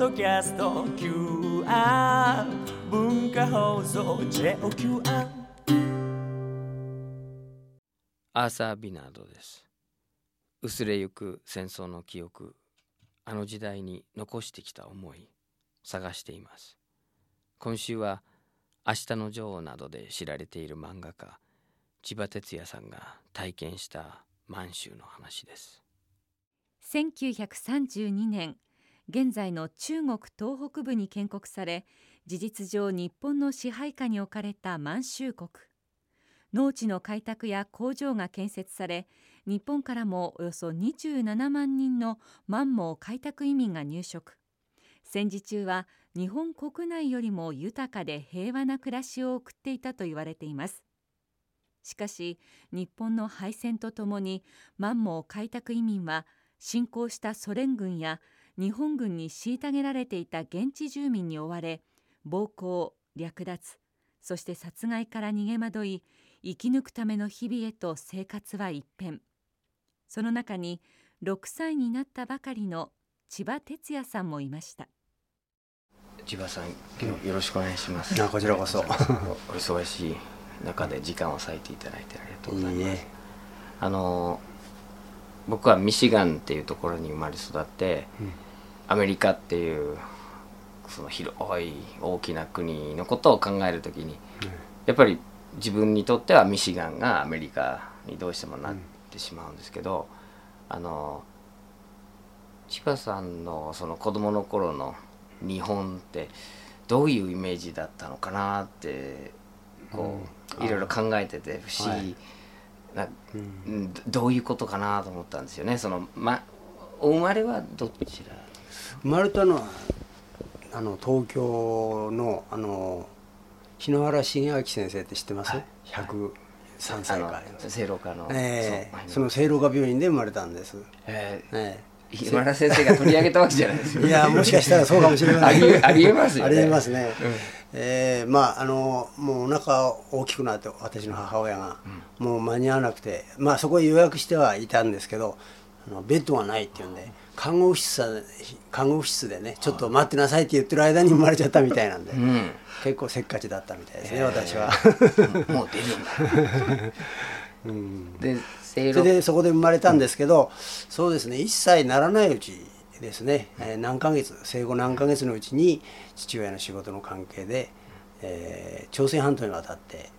ドキャスト QR 文化放送 JOQR アー。サー・ビナードです。薄れゆく戦争の記憶あの時代に残してきた思い探しています。今週は「明日の女王」などで知られている漫画家千葉哲也さんが体験した満州の話です。1932年現在の中国東北部に建国され事実上日本の支配下に置かれた満州国。農地の開拓や工場が建設され日本からもおよそ27万人の満蒙開拓移民が入植。戦時中は日本国内よりも豊かで平和な暮らしを送っていたと言われています。しかし日本の敗戦とともに満蒙開拓移民は侵攻したソ連軍や日本軍に虐げられていた現地住民に追われ暴行略奪そして殺害から逃げ惑い生き抜くための日々へと生活は一変。その中に6歳になったばかりの千葉哲也さんもいました。千葉さん今日よろしくお願いします。あこちらこそ。お忙しい中で時間を割いていただいてありがとうございます。いいえ。あの僕はミシガンっていうところに生まれ育って、うん。アメリカっていうその広い大きな国のことを考えるときに、やっぱり自分にとってはミシガンがアメリカにどうしてもなってしまうんですけど、あの千葉さんのその子供の頃の日本ってどういうイメージだったのかなってこう、うん。いろいろ考えてて不思議、なうん。うんどどういうことかなと思ったんですよね。その、ま、お生まれはどちら？生まれたのはあの東京のあの日野原重明先生って知ってます、はい。103あの歳か。正論家の、ええ。その聖路加病院で生まれたんです、ええ。え日村先生が取り上げたわけじゃないですよえいやもしかしたらそうかもしれまあせんりえありえますよね。ありえますね、うんえーまああのもうお腹大きくなって私の母親が、もう間に合わなくてまあそこへ予約してはいたんですけどあのベッドがないっていうんで看護婦室さ看護婦室でねちょっと待ってなさいって言ってる間に生まれちゃったみたいなんで、うん。結構せっかちだったみたいですね、ええ私は。うんもう出るんだ。うん。でそれでそこで生まれたんですけど、そうですね1歳にならないうちですね、えー何ヶ月生後何ヶ月のうちに父親の仕事の関係で、えー朝鮮半島に渡って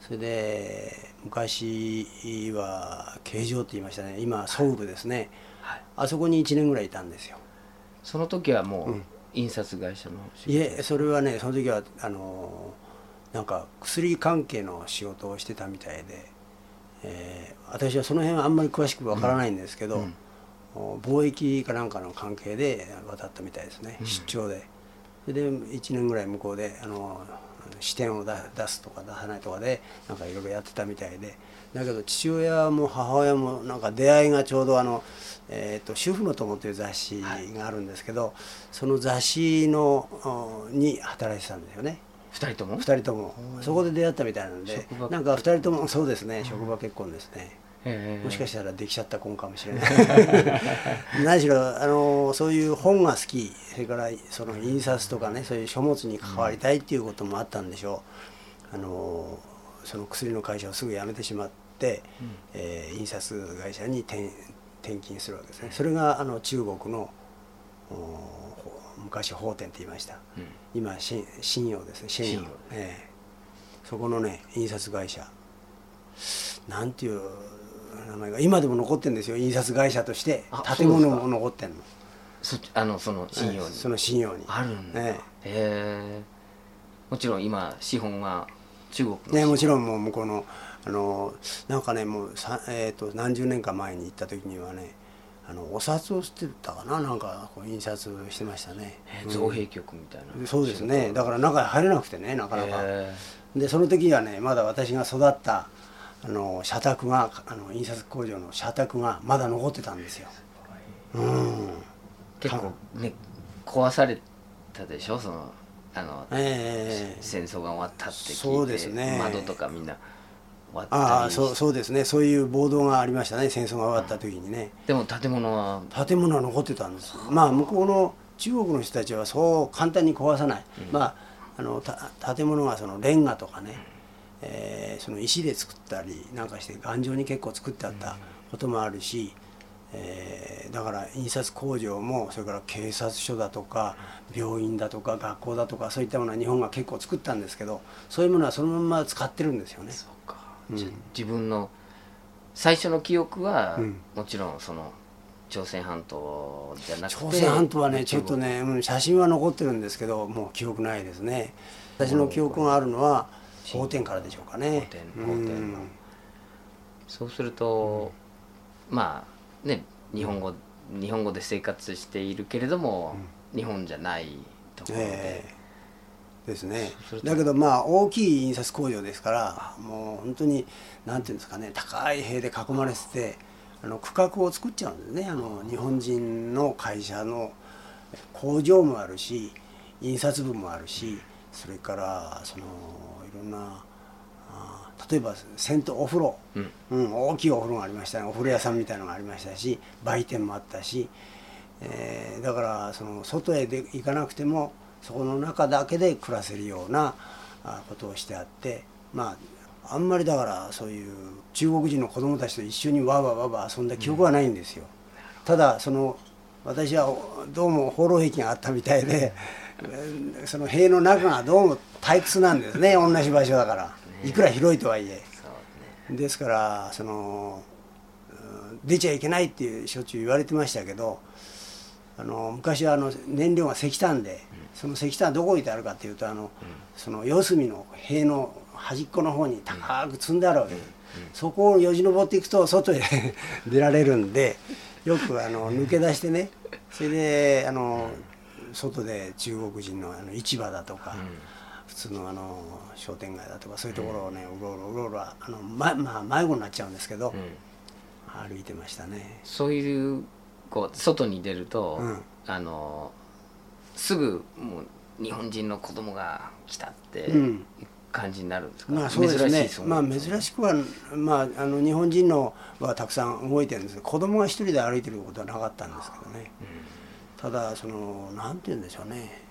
それで昔は形状って言いましたね。今ソウルですね、はい。あそこに1年ぐらいいたんですよ。その時はもう、うん。印刷会社の仕い事えそれはねその時はあのなんか薬関係の仕事をしてたみたいで、えー私はその辺はあんまり詳しくわからないんですけど、うん。お貿易かなんかの関係で渡ったみたいですね、うん。出張で。それで1年ぐらい向こうであの支店を出出すとか出さないとかでなんかいろいろやってたみたいで。だけど父親も母親もなんか出会いがちょうどあの、えーと「主婦の友」という雑誌があるんですけど、その雑誌のおに働いてたんですよね。二人とも？2人とも。そこで出会ったみたいなんでなんか2人ともそうですね。職場結婚ですね。ええもしかしたらできちゃった婚かもしれない。何しろあのそういう本が好きそれからその印刷とかねそういう書物に関わりたいっていうこともあったんでしょう、あのその薬の会社をすぐ辞めてしまって、えー印刷会社に転転勤するわけですね。それがあの中国の昔法典って言いました。うん。今新信用ですね。信用。信用ええそこのね印刷会社。なんていう名前が今でも残ってるんですよ。印刷会社として。あ建物も残ってるの。そあのその信用に、ええその信用に。あるんだ、えへえ。もちろん今資本は中国ね、もちろんんもう向こうのあのなんかねもうさ、えー、と何十年か前に行った時にはねあのお札をしてたかな。なんかこう印刷してましたね、うん。造幣局みたいな、そうですね。だから中に入れなくてねなかなか、へでその時はねまだ私が育ったあの社宅があの印刷工場の社宅がまだ残ってたんですよ。うん。え結構ね壊されたでしょ？そのあの、ええ戦争が終わったって聞いてそうですね。窓とかみんなったあありそうそうですね。そういう暴動がありましたね戦争が終わった時にね。でも建物は？建物は残ってたんです。まあ向こうの中国の人たちはそう簡単に壊さない、まああのた建物がそのレンガとかね、えーその石で作ったりなんかして頑丈に結構作ってあったこともあるし、えーだから印刷工場もそれから警察署だとか病院だとか学校だとかそういったものは日本が結構作ったんですけどそういうものはそのまま使ってるんですよね。そうか、うん。自分の最初の記憶は、うん。もちろんその朝鮮半島じゃなくて朝鮮半島はねちょっと中ね、うん、写真は残ってるんですけどもう記憶ないですね。私の記憶があるのは法典からでしょうかね。法典法典の。国そうすると、まあね日本語日本語で生活しているけれども、日本じゃないところで、ええ。ですね。だけどまあ大きい印刷工場ですからもう本当になんていうんですかね高い塀で囲まれててあの区画を作っちゃうんですね。あの日本人の会社の工場もあるし印刷部もあるしそれからそのいろんなあ例えば銭湯お風呂、うん。うん、大きいお風呂がありましたね。お風呂屋さんみたいなのがありましたし売店もあったし、えーだからその外へで行かなくてもそこの中だけで暮らせるようなあことをしてあってまああんまりだからそういう中国人の子供たちと一緒にわーわーわーわー遊んだ記憶はないんですよ。ただその私はどうも放浪壁があったみたいで、えーその塀の中がどうも退屈なんですね。同じ場所だから。いくら広いとはいえ。ね。ですからそのうん出ちゃいけないっていうしょっちゅう言われてましたけどあの昔はあの燃料が石炭で、その石炭はどこ置いてあるかっていうとあの、その四隅の塀の端っこの方に高く積んであるわけ。です、そこをよじ登っていくと外へ 出られるんでよくあの抜け出してね。それであの外で中国人のあの市場だとか、普通のあの商店街だとかそういうところをねうろうろうろうろあの、ままあ、迷子になっちゃうんですけど、歩いてましたね。そういうこう外に出ると、うん。あのすぐもう日本人の子供が来たってうん。感じになるんですか、まあそうですね。まあ珍しくは、まあ、あの日本人のはたくさん動いてるんですけど子供が一人で歩いてることはなかったんですけどね、ただそのなんて言うんでしょうね。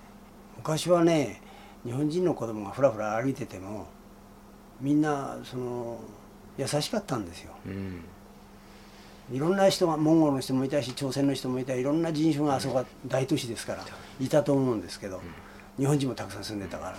昔はね日本人の子供がふらふら歩いててもみんなその優しかったんですよ。うん。いろんな人がモンゴルの人もいたし朝鮮の人もいたいろんな人種があそこは大都市ですからいたと思うんですけど日本人もたくさん住んでたから。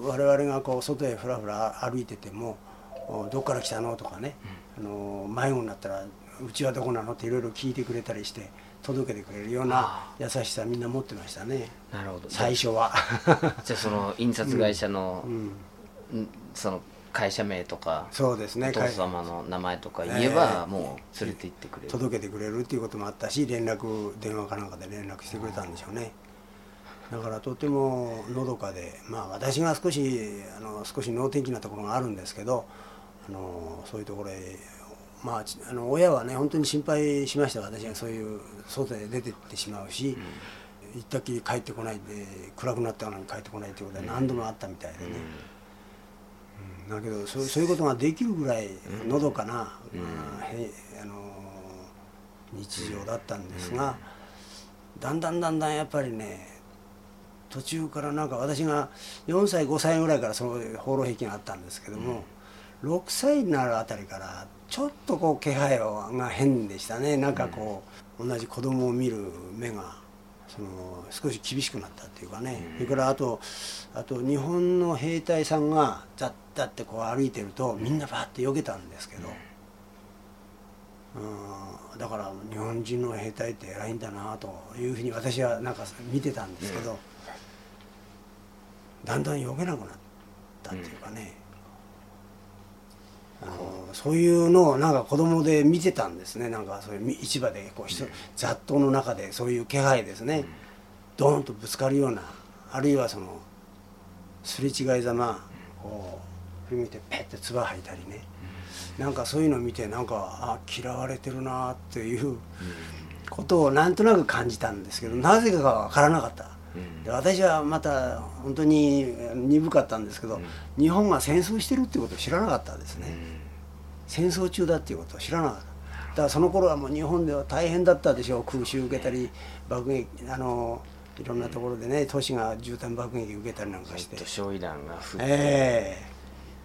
我々がこう外へふらふら歩いてても「おどっから来たの?」とかね。あの迷子になったら「うちはどこなの?」っていろいろ聞いてくれたりして届けてくれるような優しさみんな持ってましたね。なるほど。最初は。じゃあその印刷会社の、うん、ん。その会社名とかそうですね。お父様の名前とか言えば、ええ。もう連れて行ってくれる、届けてくれるっていうこともあったし連絡電話かなんかで連絡してくれたんでしょうね。だからとてものどかでまあ私が少しあの少し能天気なところがあるんですけどあのそういうところへまあちあの親はね本当に心配しました。私がそういう外へ出てってしまうし、行ったっきり帰ってこないで暗くなったのに帰ってこないということは何度もあったみたいでね、うん。だけどそうそういうことができるぐらいのどかな、まあへあの日常だったんですが、だんだんだんだんやっぱりね途中からなんか私が4歳5歳ぐらいからその放浪壁があったんですけども、6歳になるあたりからちょっとこう気配が変でしたね。なんかこう、同じ子供を見る目がその少し厳しくなったっていうかね、それからあとあと日本の兵隊さんがザッザッってこう歩いてるとみんなバッて避けたんですけど、うん、だから日本人の兵隊って偉いんだなというふうに私はなんか見てたんですけど、だんだん避けなくなったっていうかね、あのそういうのをなんか子供で見てたんですね。なんかそういうみ市場でこう人雑踏の中でそういう気配ですね、ドーンとぶつかるようなあるいはそのすれ違いざまこう振り向いてペッて唾吐いたりね、なんかそういうのを見てなんかあ嫌われてるなっていうことをなんとなく感じたんですけどなぜかが分からなかった。で私はまた本当に鈍かったんですけど、日本が戦争してるってことを知らなかったですね、戦争中だっていうことを知らなかった。からその頃はもう日本では大変だったでしょう。空襲受けたり爆撃あのいろんなところでね都市が絨毯爆撃受けたりなんかして。焼夷弾が降って、ええ。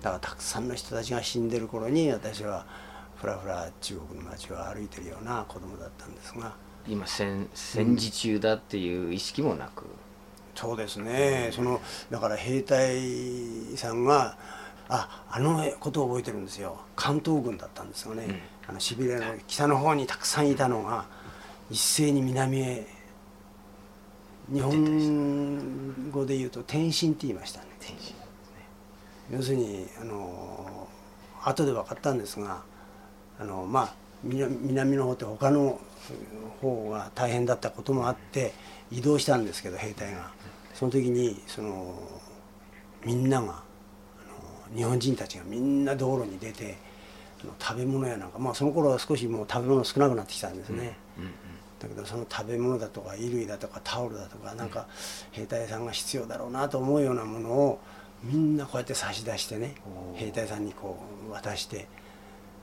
だからたくさんの人たちが死んでる頃に私はふらふら中国の街を歩いてるような子供だったんですが今戦戦時中だっていう意識もなく、そうですね。そのだから兵隊さんがああのことを覚えてるんですよ。関東軍だったんですよね、あのシベリアの北の方にたくさんいたのが一斉に南へ日本語で言うと転進って言いましたね。天使要するにあの後で分かったんですがあのまあ南南の方って他の方が大変だったこともあって移動したんですけど兵隊が。その時にそのみんなが日本人たちがみんな道路に出て食べ物やなんかまあその頃は少しもう食べ物少なくなってきたんですね。だけどその食べ物だとか衣類だとかタオルだとかなんか兵隊さんが必要だろうなと思うようなものをみんなこうやって差し出してね兵隊さんにこう渡して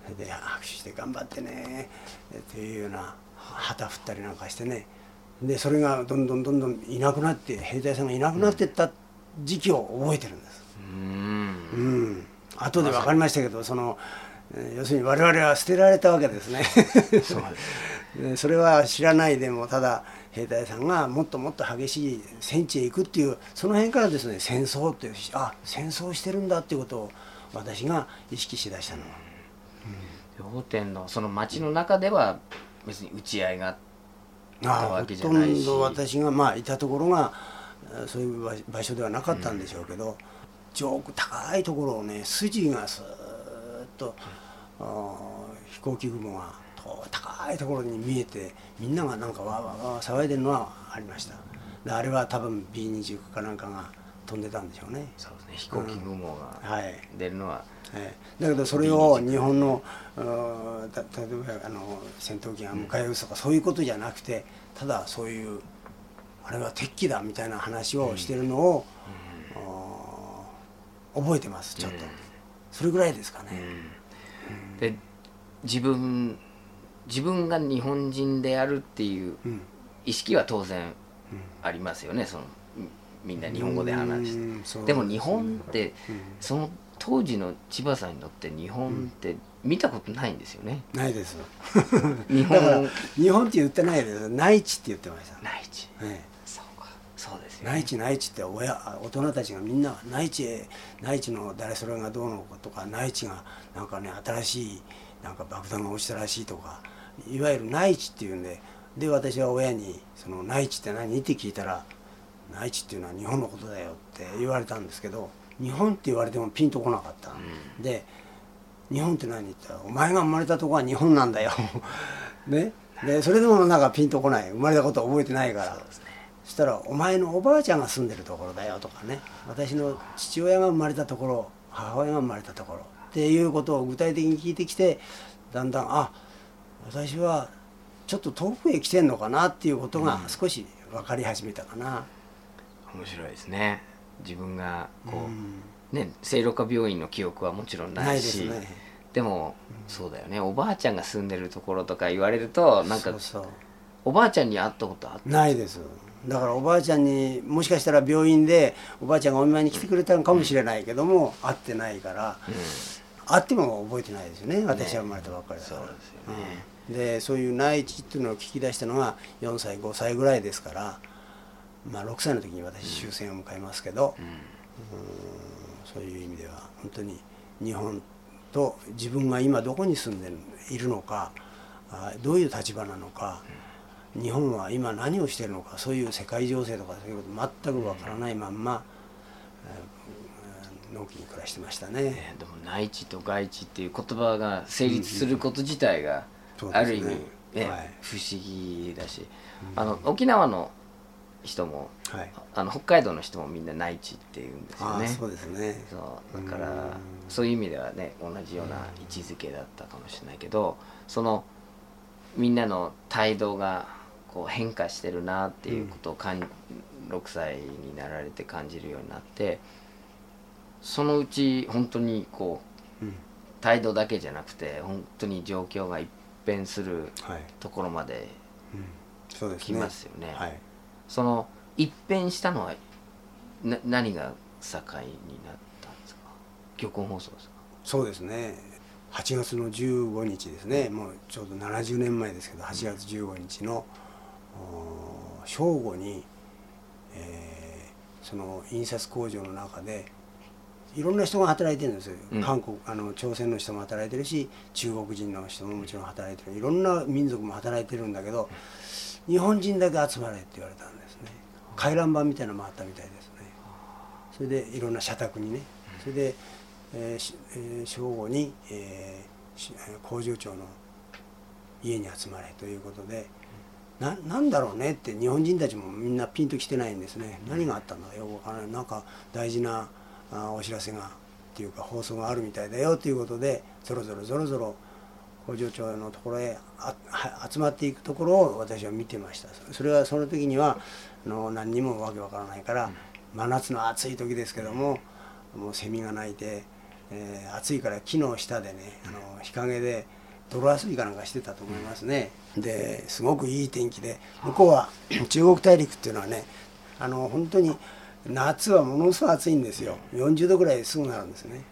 それで拍手して頑張ってねっていうような旗振ったりなんかしてね。でそれがどんどんどんどんいなくなって兵隊さんがいなくなっていった時期を覚えてるんです。うん。うん。後で分かりましたけどそのえー要するに我々は捨てられたわけですね。そうで それは知らないでもただ兵隊さんがもっともっと激しい戦地へ行くっていうその辺からですね戦争っていうあ戦争してるんだっていうことを私が意識しだしたの。は両天のその町の中では別に打ち合いがあったあわけじほとゃないし。んど私がまあいたところがえーそういう場場所ではなかったんでしょうけど、上空高いところをね筋がスーッと、あー飛行機雲がと高いところに見えてみんながなんかわーわーわー騒いでるのはありました。であれは多分 B29 かなんかが飛んでたんでしょうね。そうですね。飛行機雲がはい。出るのは、ええだけどそれを日本の例えばあの戦闘機が迎え撃つとかそういうことじゃなくてただそういうあれは敵機だみたいな話をしてるのを、あー覚えてますちょっと、それぐらいですかね、で自分自分が日本人であるっていううん。意識は当然ありますよねそのみみんな日本語で話して。でも日本ってうん。その当時の千葉さんにとって日本って見たことないんですよね。ないです。日本。日本って言ってないです。内地って言ってました、内地。ええ。そうか。そうですよね。内地内地って親大人たちがみんな内地へ内地の誰それがどうのとか内地がなんかね新しいなんか爆弾が落ちたらしいとかいわゆる内地っていうんでで私は親に「その内地って何?」って聞いたら「内地っていうのは日本のことだよ」って言われたんですけど日本って言われてもピンとこなかった、で日本って何って言った？ら「お前が生まれたとこは日本なんだよ」ね？でそれでもなんかピンとこない。生まれたことは覚えてないから。そしたら「お前のおばあちゃんが住んでるところだよ」とかね。私の父親が生まれたところ母親が生まれたところ。っていうことを具体的に聞いてきてだんだんあ私はちょっと遠くへ来てんのかなっていうことが少し分かり始めたかな。面白いですね。自分がこう、うん。ね聖路加病院の記憶はもちろんなないいしですね。でも、そうだよね。おばあちゃんが住んでるところとか言われるとなんかそうそう。おばあちゃんに会ったことあった？ないです。だからおばあちゃんにもしかしたら病院でおばあちゃんがお見舞いに来てくれたのかもしれないけども、会ってないから、会っても覚えてないですよね。私は生まれたばっかりだから、そうですよね。うん。でそういう内地っていうのを聞き出したのが4歳5歳ぐらいですからまあ6歳の時に私終戦を迎えますけど、うん。そういう意味では本当に日本と自分が今どこに住んでいるのかあどういう立場なのか、日本は今何をしているのかそういう世界情勢とかそういうこと全くわからないまんま、えー、のんきに暮らしてましたね。ねでも内地と外地っていう言葉が成立すること自体がある意味、ねはい。不思議だし、あの沖縄の人もはい。あの北海道の人もみんな内地って言うんですよね。そうですね。そう。だからうん。そういう意味ではね同じような位置づけだったかもしれないけどそのみんなの態度がこう変化してるなっていうことをかん、6歳になられて感じるようになってそのうち本当にこううん。態度だけじゃなくて本当に状況が一変するはい、ところまでうん、そうですね。来ますよね。はいその一変したのはな何が境になったんですか？漁港放送ですか？そうですね。8月の15日ですね。もうちょうど70年前ですけど8月15日の正午に、えーその印刷工場の中でいろんな人が働いてるんですよ、うん。韓国あの朝鮮の人も働いてるし中国人の人ももちろん働いてる。いろんな民族も働いてるんだけど日本人だけ集まれって言われたんですね回覧板みたいなのもあったみたいですね。それでいろんな社宅にね。それで、えー正午に、えー工場長の家に集まれということでなんだろうねって日本人たちもみんなピンときてないんですね。何があったんだよ。くわからない。なんか大事なあお知らせがっていうか放送があるみたいだよということでぞろぞろぞろぞろ工場長のところへ集まっていくところを私は見てました。それはその時にはあの何にもわけわからないから真夏の暑い時ですけどももうセミが鳴いて、えー暑いから木の下でねあの日陰で泥遊びかなんかしてたと思いますね。ですごくいい天気で向こうは 中国大陸っていうのはねあの本当に夏はものすごい暑いんですよ。40度ぐらいすぐなるんですね。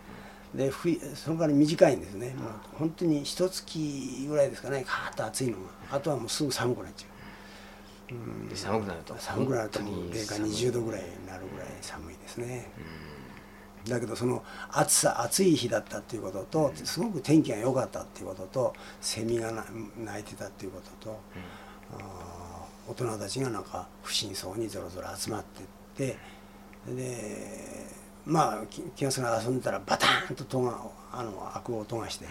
で冬その代わり短いんですね。もう本当に一月ぐらいですかね。カーッと暑いのが。あとはもうすぐ寒くなっちゃう。で寒くなると。寒くなると零下寒い。20度ぐらいになるぐらい寒いですね、だけどその暑さ暑い日だったっていうこととすごく天気が良かったっていうこととセミがな鳴いてたっていうことと、大人たちがなんか不審そうにぞろぞろ集まってってでまあき気が付かない遊んでたらバターンと音があの開く音がして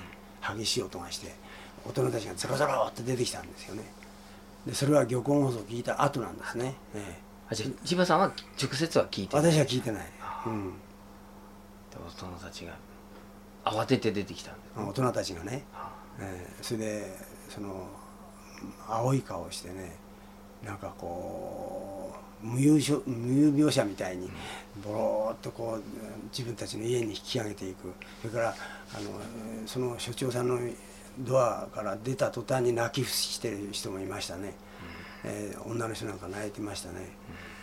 激しい音がして大人たちがゾロゾロって出てきたんですよね。でそれは漁港放送を聞いた後なんですね、ええ。あじゃあ千葉さんは直接は聞いてない？私は聞いてない、うん、で大人たちが慌てて出てきたんです大人たちがね、えーそれでその青い顔をしてねなんかこう無有しょ無有描写みたいにボローっとこう自分たちの家に引き上げていく。それからあのえーその所長さんのドアから出た途端に泣き伏してる人もいましたね、えー女の人なんか泣いてましたね、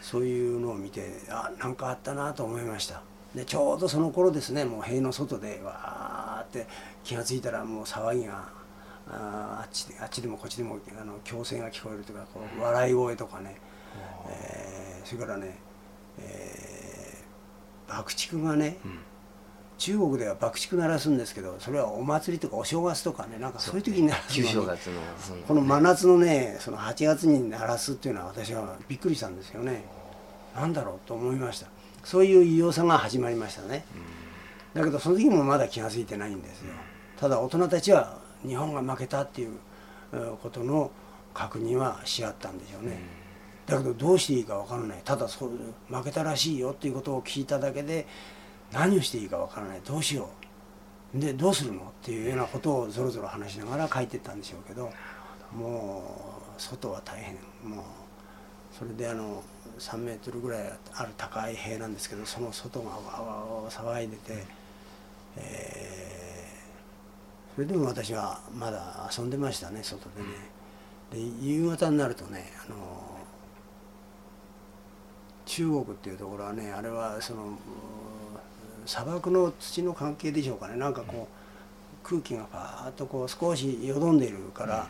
そういうのを見てあなんかあったなと思いました。でちょうどその頃ですねもう塀の外でわーって気が付いたらもう騒ぎがあーあっちであっちでもこっちでもあの強声が聞こえるというかこう笑い声とかね、えーそれからね、えー爆竹がね、中国では爆竹鳴らすんですけどそれはお祭りとかお正月とかねなんかそういう時に鳴らすのに旧正月のそのこの真夏のねその8月に鳴らすっていうのは私はびっくりしたんですよね。なんだろうと思いました。そういう異様さが始まりましたね。だけどその時もまだ気が付いてないんですよ。ただ大人たちは日本が負けたっていうえーことの確認はし合ったんでしょうねだけどどうしていいか分からない。ただそう負けたらしいよっていうことを聞いただけで何をしていいか分からない。どうしよう。でどうするのっていうようなことをぞろぞろ話しながら書いてったんでしょうけどもう外は大変。もうそれであの3メートルぐらいある高い塀なんですけどその外がわわわ騒いでて、えーそれでも私はまだ遊んでましたね外でね。で夕方になるとねあの中国っていうところはねあれはその砂漠の土の関係でしょうかね。なんかこう空気がパーッとこう少しよどんでいるから、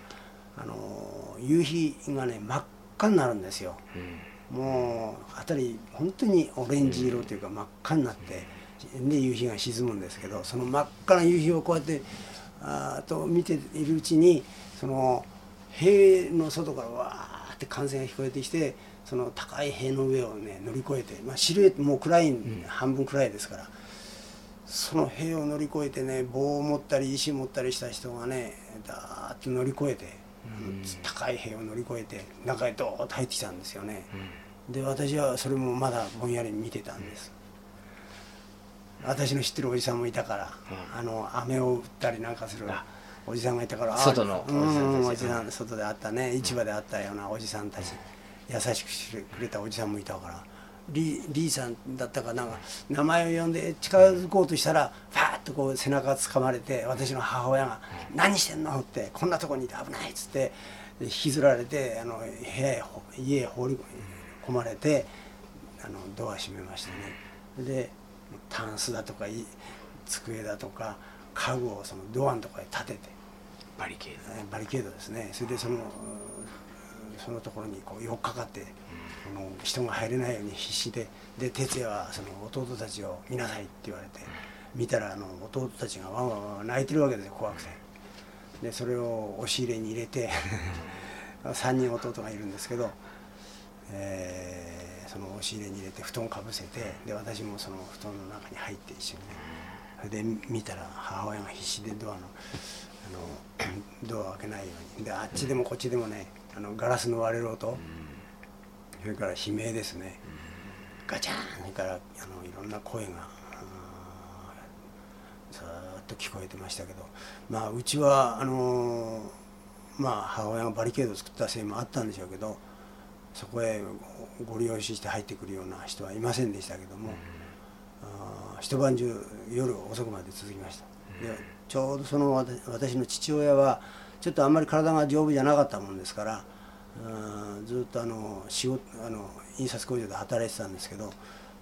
あの夕日がね真っ赤になるんですよ。もう辺り本当にオレンジ色というか真っ赤になってで夕日が沈むんですけどその真っ赤な夕日をこうやってあと見ているうちにその塀の外からわーって歓声が聞こえてきてその高い塀の上をね乗り越えて、まあ、シルエットもう暗い、半分暗いですからその塀を乗り越えてね棒を持ったり石持ったりした人がねだーっと乗り越えて、高い塀を乗り越えて中へドーッと入ってきたんですよね。で私はそれもまだぼんやり見てたんです、私の知ってるおじさんもいたから、あの飴を売ったりなんかするおじさんがいたからあ外のおじさんたちうんおじさん外であったね市場であったようなおじさんたち、優しくしてくれたおじさんもいたからリリーさんだったかなんか名前を呼んで近づこうとしたらファーッとこう背中つかまれて私の母親が「何してんの?」って「こんなとこにいて危ない」っつって引きずられてあの部屋へ家へ放り込まれてあのドア閉めましたねでタンスだとかい机だとか家具をそのドアのところへ立ててバリケードバリケードですねそれでそのそのところにこう寄っかかってあの人が入れないように必死でで哲也はその弟たちを見なさいって言われて見たらあの弟たちがわんわんわん泣いてるわけですよ怖くて。でそれを押し入れに入れて 3人弟がいるんですけど、えー、その押し入れに入れて布団かぶせてで私もその布団の中に入って一緒にね。それで見たら母親が必死でドアのあのドアを開けないように。であっちでもこっちでもねあのガラスの割れる音、それから悲鳴ですね、ガチャン。それからあのいろんな声がずっと聞こえてましたけど。まあうちはあのまあ母親がバリケードを作ったせいもあったんでしょうけどそこへご利用して入ってくるような人はいませんでしたけども、あ一晩中夜遅くまで続きました。でちょうどその私の父親はちょっとあんまり体が丈夫じゃなかったもんですからずっとあの仕事あの印刷工場で働いてたんですけど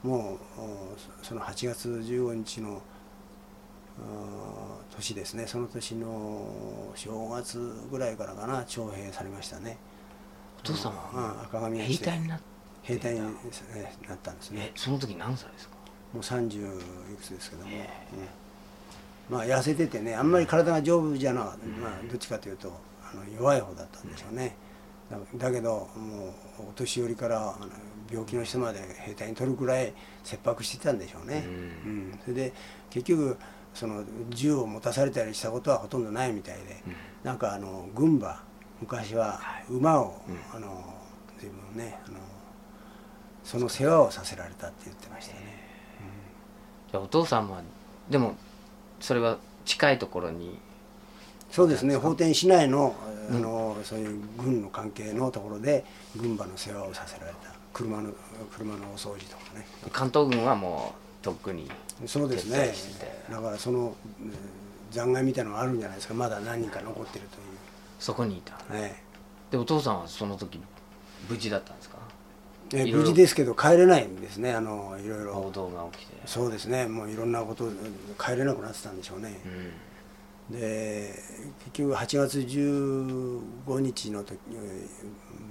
もうその8月15日の年ですね。その年の正月ぐらいからかな徴兵されましたね。お父様は？赤髪兵隊にな兵隊になったんですね。その時何歳ですか？もう30いくつですけども、まあ痩せててねあんまり体が丈夫じゃなかった、まあ、どっちかというとあの弱い方だったんでしょうね、だけどもうお年寄りから病気の人まで兵隊に取るくらい切迫してたんでしょうね、うん、うん、それで結局その銃を持たされたりしたことはほとんどないみたいで、うん、なんかあの軍馬昔は馬を、はい、あの随分ねあのその世話をさせられたって言ってましたね、うん、じゃあお父さんはでもそれは近いところに。そうですね。法天市内のあの、そういう軍の関係のところで軍馬の世話をさせられた。車の車のお掃除とかね。関東軍はもうとっくにそうですね。だからその残骸みたいなのがあるんじゃないですか。まだ何人か残ってるという。そこにいた、ね、でお父さんはその時無事だったんですか？え無事ですけど帰れないんですねあのいろいろ。報道が起きて。そうですねもういろんなこと帰れなくなってたんでしょうね、うん、で結局8月15日の時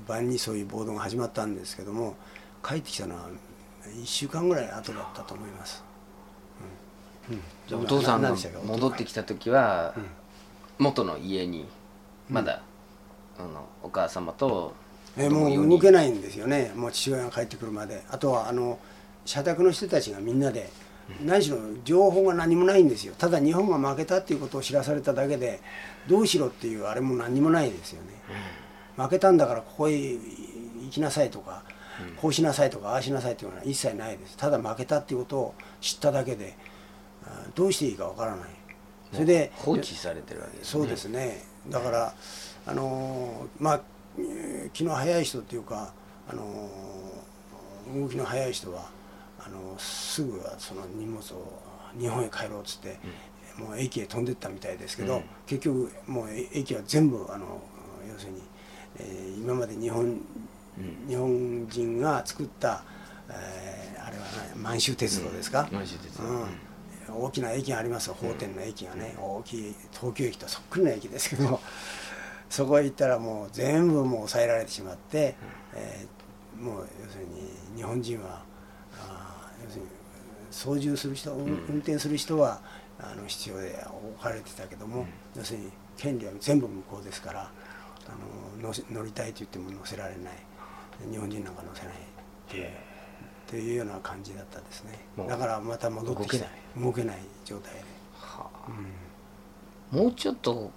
晩にそういう暴動が始まったんですけども帰ってきたのは1週間ぐらい後だったと思います、うん。うん、じゃあお父さんが戻ってきた時は元の家にまだ、あのお母様とえもう動けないんですよね。もう父親が帰ってくるまで。あとはあの社宅の人たちがみんなで何しろ情報が何もないんですよ。ただ日本が負けたっていうことを知らされただけでどうしろっていうあれも何もないですよね、負けたんだからここへ行きなさいとか、こうしなさいとかああしなさいっていうのは一切ないです。ただ負けたっていうことを知っただけでどうしていいかわからない。それで放置されてるわけですね。そうですね。だからあのまあ気の早い人っていうかあの動きの早い人はあのすぐその荷物を日本へ帰ろうっつって、うん、もう駅へ飛んでったみたいですけど、うん、結局もう駅は全部あの要するに、えー、今まで日本、うん、日本人が作った、えー、あれは、ね、満州鉄道ですか、満州鉄道、大きな駅があります法天の駅がね、大きい東京駅とそっくりな駅ですけどそこへ行ったらもう全部もう抑えられてしまって、えー、もう要するに日本人はあ要するに操縦する人、運転する人はあの必要で置かれてたけども、要するに権利は全部向こうですからあの乗りたいと言っても乗せられない。日本人なんか乗せないっていう。というような感じだったですね。だからまた戻ってきた動けない状態で、はあ。うん、もうちょっと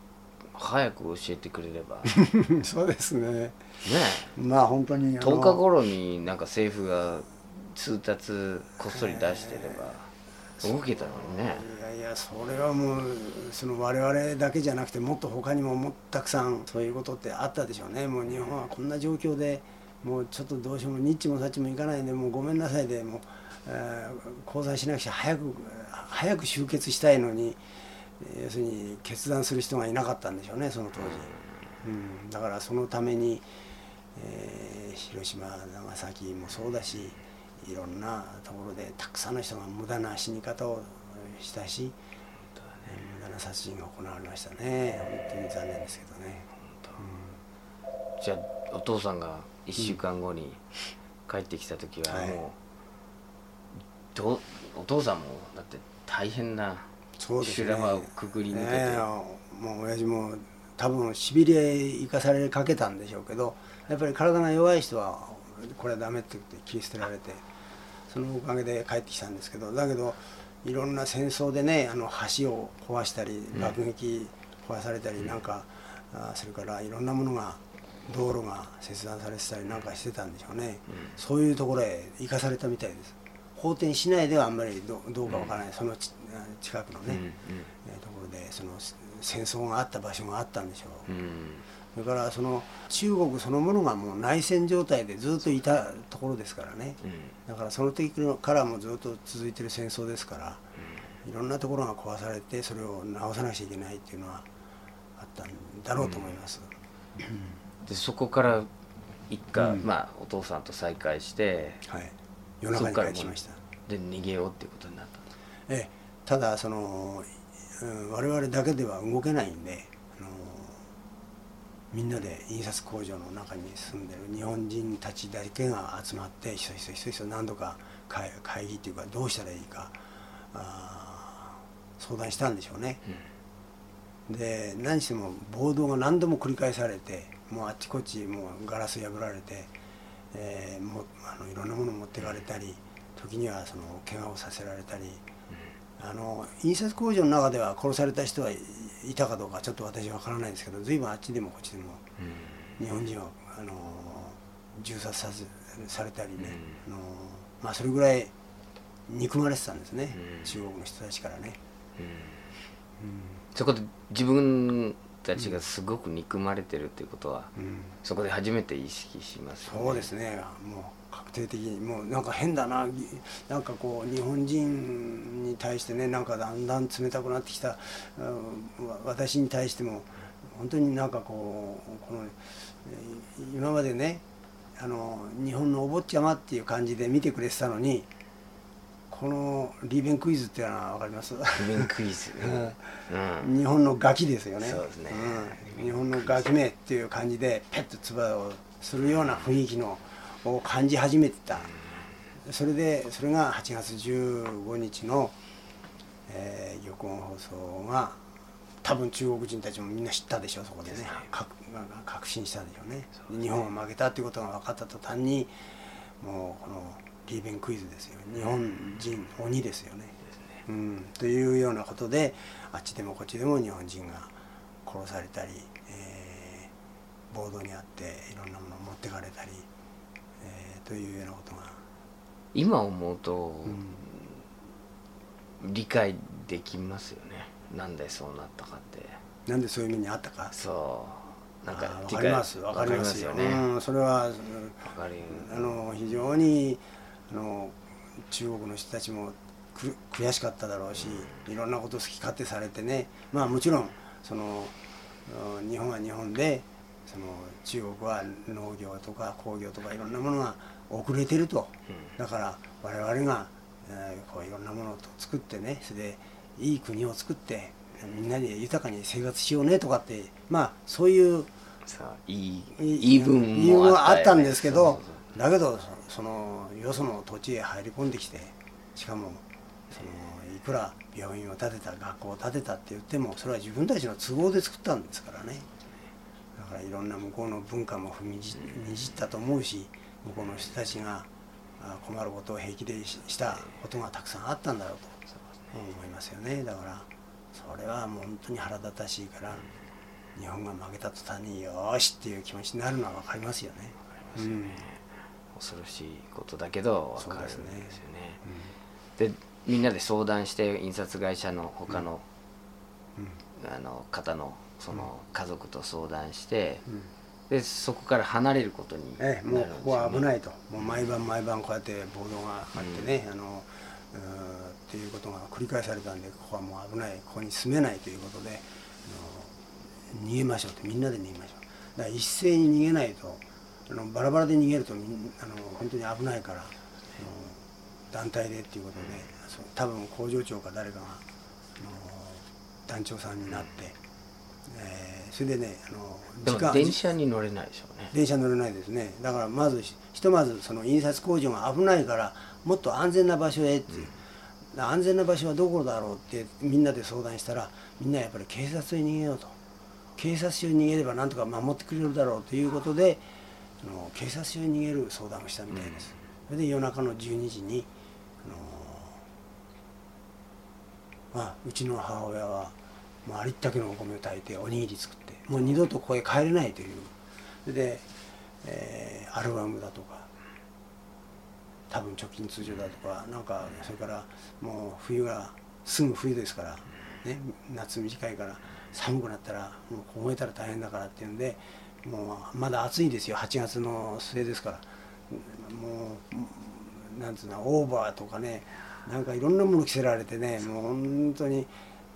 早く教えてくれれば。そうですね。ね。まあ本当に10日頃になんか政府が通達こっそり出してれば動けたのにね。いやいやそれはもうその我々だけじゃなくてもっと他にももたくさんそういうことってあったでしょうね。もう日本はこんな状況でもうちょっとどうしようもニッチもサッチもいかないんでもうごめんなさいでもう、えー交際しなくちゃ早く早く終結したいのにえー要するに決断する人がいなかったんでしょうねその当時、うん、だからそのために、えー広島長崎もそうだしいろんなところでたくさんの人が無駄な死に方をしたし、えー無駄な殺人が行われましたね。本当に残念ですけどね。じゃあお父さんが1週間後に帰ってきた時ははい。もう、どうお父さんもだって大変なそうですね。修羅場をくぐり抜けて、ねえもう親父も多分しびれ生かされかけたんでしょうけどやっぱり体が弱い人はこれはダメって言って切り捨てられてそのおかげで帰ってきたんですけどだけどいろんな戦争でねあの橋を壊したり爆撃壊されたりなんか、あそれからいろんなものが道路が切断されてたりなんかしてたんでしょうね、そういうところへ生かされたみたいです法廷市内ではあんまりどどうかわからない、そのち近くのね、うんうん。えーところでその戦争があった場所があったんでしょう、うん。それからその中国そのものがもう内戦状態でずっといたところですからね。うん。だからその時からもずっと続いてる戦争ですからいろんなところが壊されてそれを直さなくちゃいけないっていうのはあったんだろうと思います、でそこから一家、うん。まあお父さんと再会してはい夜中に帰ってきました。で逃げようっていうことになった。ええただその、うん、我々だけでは動けないんで、あのみんなで印刷工場の中に住んでる日本人たちだけが集まってひそひそひそひそ何度か会会議っていうかどうしたらいいかあー相談したんでしょうね。で何しても暴動が何度も繰り返されてもうあっちこっちもうガラス破られて、えーもうあのいろんなもの持ってかれたり時にはその怪我をさせられたり、あの印刷工場の中では殺された人はいいたかどうかちょっと私は分からないんですけど随分あっちでもこっちでも日本人はあの銃殺させされたりね、あのまあ、それぐらい憎まれてたんですね、うん。中国の人たちからね。そこで自分たちがすごく憎まれてるっていうことは、うん。そこで初めて意識しますよね。そうですね。もう確定的にもうなんか変だな。なんかこう日本人に対してねなんかだんだん冷たくなってきた、うん。わ私に対しても本当になんかこうこのえー今までねあの日本のお坊ちゃまっていう感じで見てくれてたのにこのリーベンクイズっていうのは分かります？リベンクイズ、うん。日本のガキですよね。そうですね。うん、日本のガキ名っていう感じでペッと唾をするような雰囲気のを感じ始めてた。それでそれが8月15日の、えー玉音放送が多分中国人たちもみんな知ったでしょうそこでね。ね。か確信したでしょうね。日本は負けたっていうことが分かった途端にもうこのリーベンクイズですよ日本人鬼ですよね。うん、というようなことであっちでもこっちでも日本人が殺されたり、えー暴動にあっていろんなものを持ってかれたり、えーというようなことが、今思うと、うん。理解できますよね。なんでそうなったかって。なんでそういう目にあったか？そう。なんかあーわ理解かります。わかりますよ。ね。うん、それはあの非常にあの中国の人たちもく悔しかっただろうしいろんなことを好き勝手されてね。まあもちろんそのうん日本は日本でその中国は農業とか工業とかいろんなものが遅れてると、だから我々が、えーこういろんなものを作ってねそれでいい国を作ってみんなで豊かに生活しようねとかってまあそういうそういいい言い分もはあったんですけどそうそうそうだけどそそのよその土地へ入り込んできてしかもそのいくら病院を建てた学校を建てたって言ってもそれは自分たちの都合で作ったんですからね。だからいろんな向こうの文化も踏みじにじったと思うし向こうの人たちがあ困ることを平気でししたことがたくさんあったんだろうと思いますよね。だからそれはもう本当に腹立たしいから日本が負けた途端によーしっていう気持ちになるのは分かりますよね。うん恐ろしいことだけど分かるんですよね。でみんなで相談して印刷会社の他の,、あの方のその家族と相談して、うん。でそこから離れることになるええ、もうここは危ないと。もう毎晩毎晩こうやって暴動があってね、あのっていうことが繰り返されたんでここはもう危ないここに住めないということであの逃げましょうってみんなで逃げましょう。だから一斉に逃げないとあのバラバラで逃げるとあの本当に危ないから団体でっていうことで、多分工場長か誰かが団長さんになって、えーそれでねあのでも電車に乗れないでしょうね。電車乗れないですね。だからまずひひとまずその印刷工場が危ないからもっと安全な場所へっていう、だから安全な場所はどこだろうってみんなで相談したらみんなやっぱり警察に逃げようと。警察署に逃げればなんとか守ってくれるだろうということであの警察署に逃げる相談をしたみたいです、それで夜中の12時にあの、まあ、うちの母親はもうありったけのお米を炊いておにぎり作ってもう二度とここへ帰れないという。それで、えーアルバムだとか多分貯金通常だとかなんかそれからもう冬がすぐ冬ですから、ね、夏短いから寒くなったらもう凍えたら大変だからっていうんでもうまだ暑いですよ。8月の末ですから。もうなんつうのオーバーとかねなんかいろんなもの着せられてねもう本当に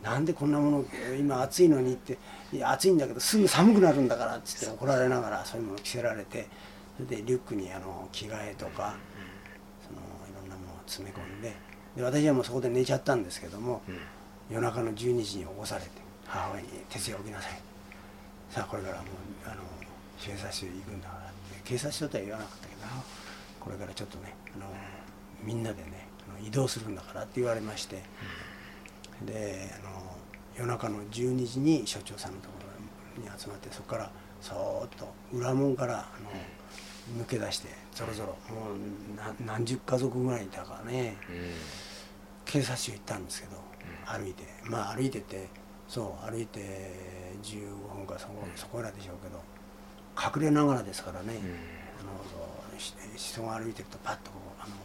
なんでこんなもの今暑いのにって暑いんだけどすぐ寒くなるんだからっつって怒られながらそういうもの着せられてそれでリュックにあの着替えとかそのいろんなものを詰め込んでで私はもうそこで寝ちゃったんですけども、夜中の12時に起こされて母親に「徹夜起きなさい」さあこれからもうあの警察署行くんだから警察署とは言わなかったけどこれからちょっとねあのみんなでね移動するんだからって言われまして、であの夜中の12時に所長さんのところに集まってそこからそーっと裏門からあの抜け出してぞろぞろもう何十家族ぐらいいたからね警察署行ったんですけど、歩いてまあ歩いててそう歩いて15分かそこそこらでしょうけど隠れながらですからね、あのそうし人が歩いてるとパッとこうあの、うん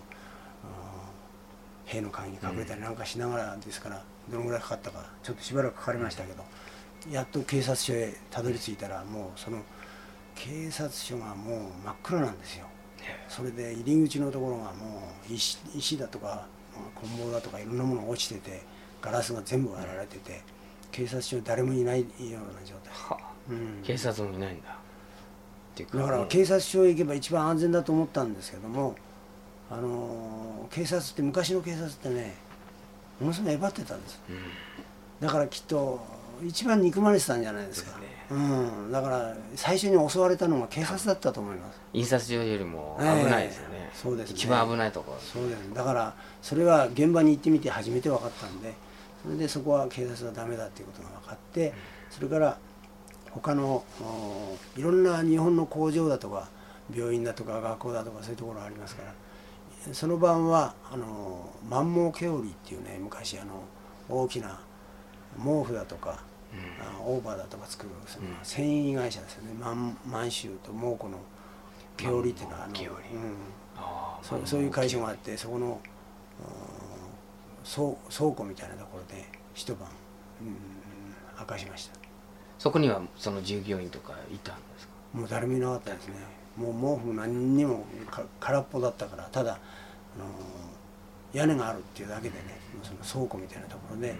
塀の陰に隠れたりなんかしながらですからどのぐらいかかったかちょっとしばらくかかりましたけどやっと警察署へたどり着いたらもうその警察署がもう真っ暗なんですよ。それで入り口のところがもう石石だとか棍棒だとかいろんなものが落ちててガラスが全部割られてて警察署誰もいないような状態、はうん、警察もいないんだっていうか。だから警察署へ行けば一番安全だと思ったんですけどもあのー警察って昔の警察ってねものすごいえばってたんです。うん。だからきっと一番憎まれてたんじゃないですか。ね。うん、だから最初に襲われたのが警察だったと思います。印刷所よりも危ないですよね、ええそうですね。一番危ないところ。そうです。だからそれは現場に行ってみて初めて分かったんでそれでそこは警察はダメだっていうことが分かってそれから他のおいろんな日本の工場だとか病院だとか学校だとかそういうところありますからその晩はあの万毛毛織っていうね昔あの大きな毛布だとか、あオーバーだとか作るその繊維会社ですよね。満満州と蒙古の毛織っていうのはあの、うん、そうそういう会社があってそこの倉庫みたいなところで一晩、うん、明かしましたそこにはその従業員とかいたんですか？もう誰もいなかったですね。もう毛布何にもか空っぽだったからただ、あの屋根があるっていうだけでねその倉庫みたいなところで、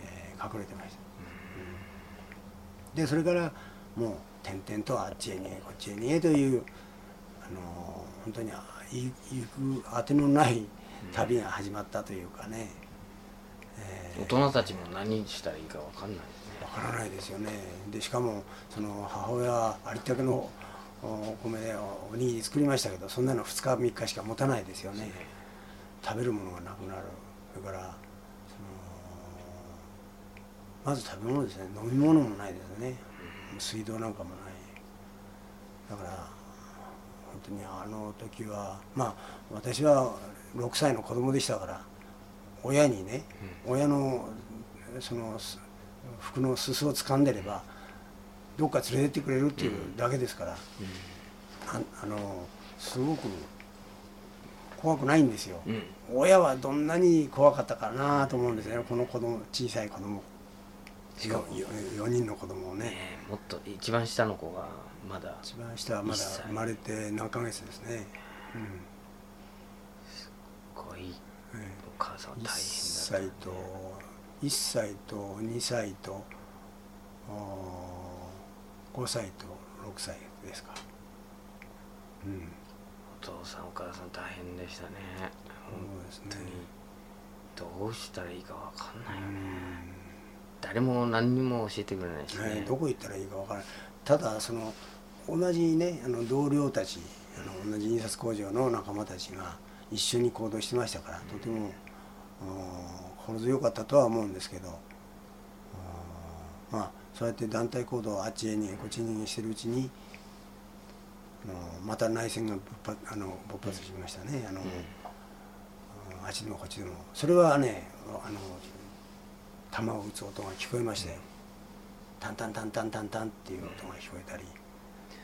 えー隠れてました、うん。でそれからもう点々とあっちへ逃げこっちへ逃げという、あの本当にあい行く当てのない旅が始まったというかね、えー大人たちも何したらいいかわかんないですね。わからないですよね。でしかもその母親はありったけのお米でおおにぎり作りましたけどそんなの2日3日しか持たないですよね。食べるものがなくなる。それからそのまず食べ物ですね。飲み物もないですね。水道なんかもない。だから本当にあの時はまあ私は6歳の子供でしたから親にね、親のそのす服の裾を掴んでればどっか連れてってくれるっていうだけですから、ああのすごく怖くないんですよ、うん。親はどんなに怖かったかなと思うんですね。この子供小さい子供。しかも。よよ4人の子供をね。ねえもっと一番下の子がまだ一番下はまだ生まれて何ヶ月ですね、すごいうんえお母さん1大変だ歳と1歳と2歳とあー5歳と6歳ですか。うん。お父さんお母さん大変でしたね。本当に。どうしたらいいかわかんないよね。うん。誰も何にも教えてくれないしね。ね、どこ行ったらいいかわからないただその同じねあの同僚たちあの同じ印刷工場の仲間たちが一緒に行動してましたからとても、心強かったとは思うんですけど。まあそうやって団体行動をあっちへ逃げこっちへ逃げしてるうちにまた内戦が勃発あの勃発しましたね。あの、うん。あっちでもこっちでも。それはねあの弾を撃つ音が聞こえましたよタンタンタンタンタンタンっていう音が聞こえたり。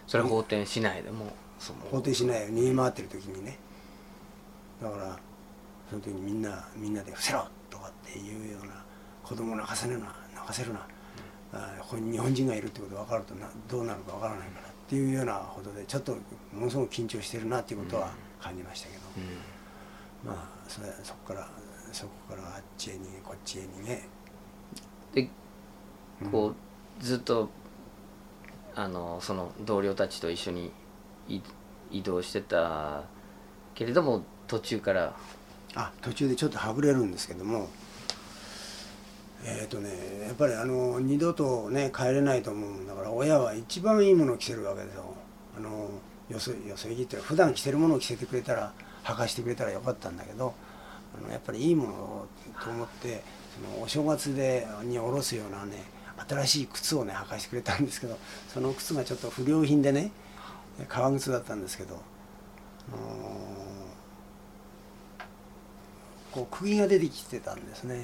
それは法廷しないでもその。法廷しないよ。逃げ回ってる時にね。だからその時にみんなみんなで「伏せろ!」とかっていうような子供を泣かせるな泣かせるな、あここに日本人がいるってことが分かるとなどうなるか分からないからっていうようなほどでちょっとものすごく緊張してるなっていうことは感じましたけど、うん。まあそれそこからそこからあっちへ逃げこっちへ逃げ。でこうずっとあのその同僚たちと一緒にい移動してたけれども途中からあ途中でちょっとはぐれるんですけども。えっ、とねやっぱりあの二度とね帰れないと思うんだから親は一番いいものを着せるわけですよ。あのよそよそ行きって普段着てるものを着せてくれたら履かしてくれたらよかったんだけどあのやっぱりいいものと思ってそのお正月でに下ろすようなね新しい靴をね履かしてくれたんですけどその靴がちょっと不良品でね革靴だったんですけど、あのこう釘が出てきてたんですね。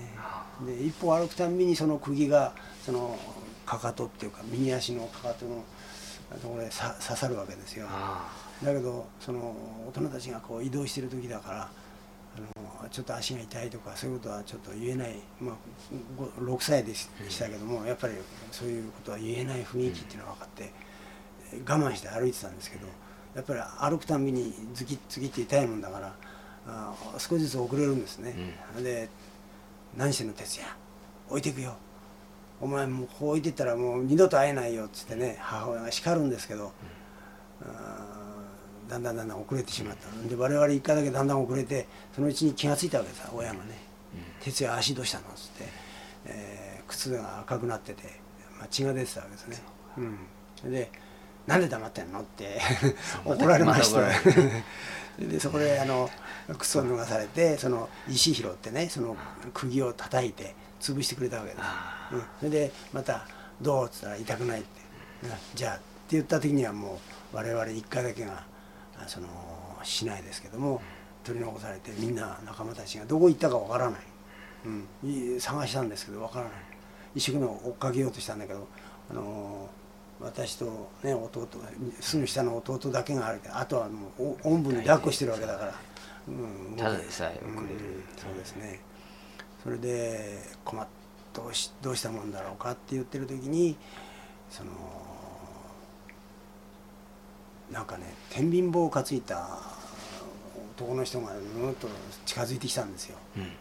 で一歩歩くたんびにその釘がそのかかとっていうか右足のかかとのところでさ刺さるわけですよ。あだけどその大人たちがこう移動してる時だからあのちょっと足が痛いとかそういうことはちょっと言えない、まあ、ご6歳でししたけどもやっぱりそういうことは言えない雰囲気っていうのが分かって我慢して歩いてたんですけどやっぱり歩くたんびにズキッズキッて痛いもんだからあ少しずつ遅れるんですね、で「何してんの哲也。置いてくよ。お前もうこう置いてったらもう二度と会えないよ」っつってね母親が叱るんですけど、あーだんだんだんだん遅れてしまった。で我々一回だけだんだん遅れてそのうちに気が付いたわけです親がね「哲也足どうしたの?」っつって、えー靴が赤くなってて、まあ、血が出てたわけですね、うん、で「なんで黙ってんの?」って 怒られました、でそこであの靴を脱がされてその石拾ってねその釘を叩いて潰してくれたわけです、うん、それでまた「どう?」っつったら「痛くない」って「うん。じゃあ」って言った時にはもう我々一回だけがあその市内ですけども取り残されてみんな仲間たちがどこ行ったかわからない、うん。い、探したんですけどわからない。一生懸命追っかけようとしたんだけどあの私とね弟すぐ下の弟だけがあるけどあとはもうおおんぶに抱っこしてるわけだから、うん、ただでさえ遅れる。うん。そうですねそれで困っどうしどうしたもんだろうかって言ってる時にそのなんかね天秤棒を担いだ男の人がぬっと近づいてきたんですよ。うん。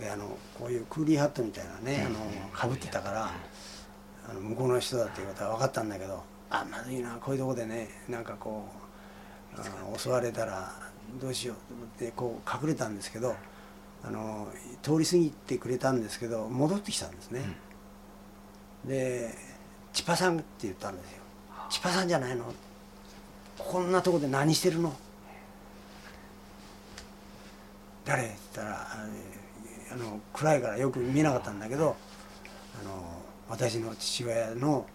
であのこういうクーリーハットみたいなねあのかぶってたからあの向こうの人だっていうことは分かったんだけどあまずいなこういうとこでねなんかこうあ襲われたらどうしようと思ってこう隠れたんですけどあの通り過ぎてくれたんですけど戻ってきたんですね、で「千葉さん」って言ったんですよ「千葉さんじゃないの？こんなとこで何してるの?」誰？って言ったらああの暗いからよく見えなかったんだけどあの私の父親の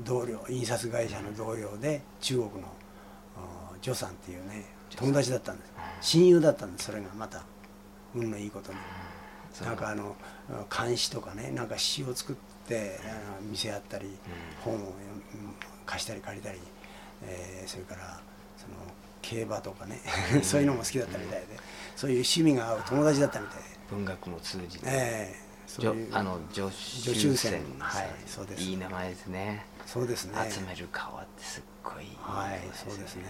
同僚印刷会社の同僚で中国のあジョさんっていうね友達だったんです。親友だったんです。それがまた運のいいことに。なんかあの漢詩とかねなんか詩を作って見せ合ったり、本を貸したり借りたり、えーそれからその競馬とかね そういうのも好きだったみたいでそういう趣味が合う友達だったみたいで。文学も通じて、ええそういうあの女女子中戦戦はいそうです。いい名前ですね。そうですね。集める川ってすっごいいいはいそうですね。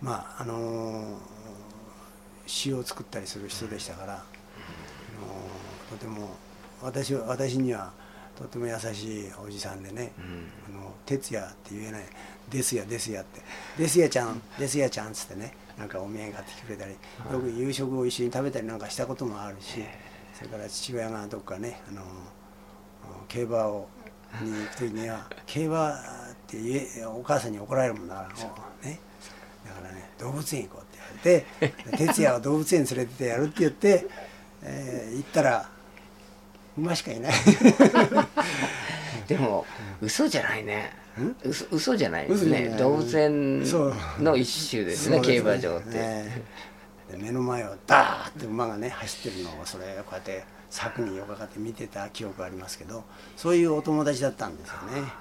まああのー詩を作ったりする人でしたから、あのーとても私は私にはとても優しいおじさんでねうん「あの哲也」って言えない「ですやですや」って「ですやちゃんですやちゃん」っつってねなんかお土産買ってきてくれたりよく夕食を一緒に食べたりなんかしたこともあるしそれから父親がどっかねあの競馬をに行く時には「競馬って言えお母さんに怒られるもんだからね。だからね動物園行こうって言われて 哲也を動物園連れてってやるって言って、えー行ったら馬しかいない。でも嘘じゃないね。嘘嘘じゃないですね動物園の一種ですねそう競馬場って、ねで目の前をダーって馬がね走ってるのをそれこうやって柵によかかって見てた記憶がありますけどそういうお友達だったんですよね、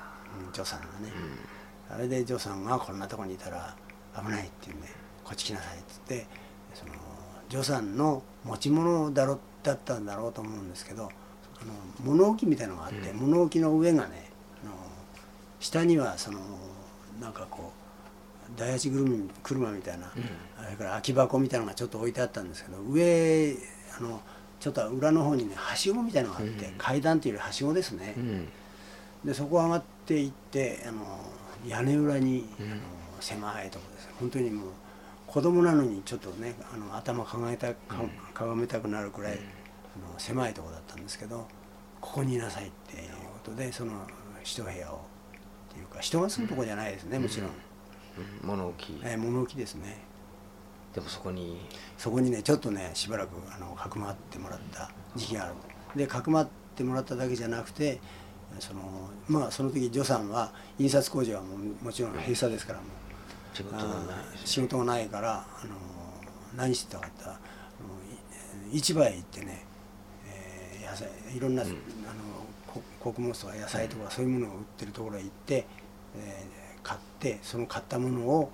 うん、ジョさんがね、あれでジョさんがこんなとこにいたら危ないって言うんでこっち来なさいって言ってそのジョさんの持ち物だろだったんだろうと思うんですけどあの物置みたいのがあって、物置の上がねあの下にはそのなんかこう大八車車みたいな、それから空き箱みたいなのがちょっと置いてあったんですけど上あのちょっと裏の方にねはしごみたいなのがあって、うん。階段っていうよりはしごですね、うん。でそこ上がっていってあの屋根裏に、うん。あの狭いところです。本当にもう子供なのにちょっとねあの頭かがえたかかがめたくなるくらい、あの狭いところだったんですけどここにいなさいっていうことでその一部屋をっていうか人が住むとこじゃないですね、もちろん、うん物置。えー物置ですね。でもそこに。そこにねちょっとねしばらくあのかくまってもらった時期がある。でかくまってもらっただけじゃなくてそのまあその時助産は印刷工場はもうもちろん閉鎖ですからもう。仕事がない。仕事がないからあの何してたかってあのい市場へ行ってね、えー野菜いろんな、うん。あのこ穀物とか野菜とかそういうものを売ってるところへ行って、えー買ってその買ったものを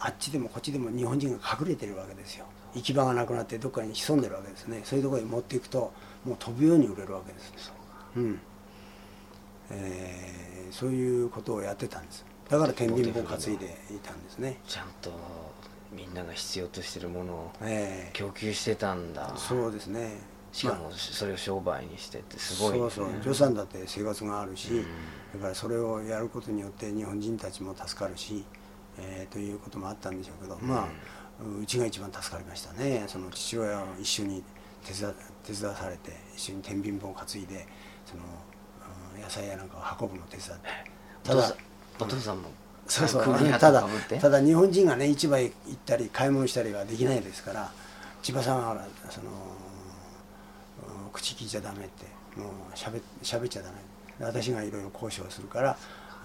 あっちでもこっちでも日本人が隠れてるわけですよ。行き場がなくなってどっかに潜んでるわけですね。そういうところに持っていくともう飛ぶように売れるわけですうん。えーそういうことをやってたんです。だから天秤棒を担いでいたんですね。ちゃんとみんなが必要としてるものをええ。供給してたんだ。そうですね。しかまもそれを商売にしてってあすごいそうそう。助産だって生活があるし、うんだからそれをやることによって日本人たちも助かるし、えーということもあったんでしょうけど、まあうちが一番助かりましたね。その父親を一緒に手伝手伝わされて一緒に天秤棒を担いでその、うん野菜やなんかを運ぶのを手伝って。お父さんお父さんもそうそう。ただただ日本人がね市場へ行ったり買い物したりはできないですから千葉さんはそのうん口聞いちゃダメってもうしゃべしゃべっちゃダメ私がいろいろ交渉するから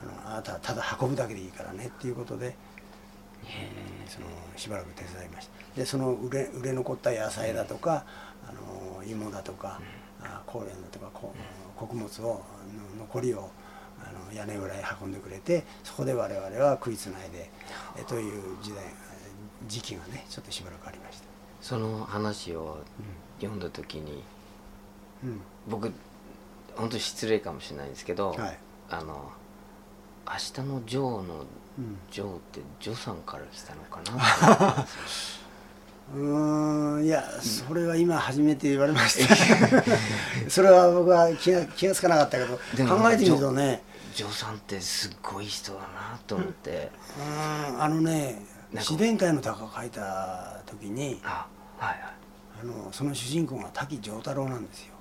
あのあなたはただ運ぶだけでいいからねっていうことで、うんそのしばらく手伝いました。でその売れ売れ残った野菜だとか、あの芋だとか、あ高連だとかこ穀物を残りをあの屋根裏へ運んでくれてそこで我々は食いつないでえという時代時期がねちょっとしばらくありました。その話を読んだ時にうん。僕本当に失礼かもしれないんですけど、はい。あの明日のジョーのうん。ジョーってジョさんから来たのかな？うーんいやそれは今初めて言われました。それは僕は気が気がつかなかったけど考えてみるとねジョーさんってすっごい人だなと思って、うーんあのね自然界の鷹を書いた時にあはいはい。あのその主人公が滝丈太郎なんですよ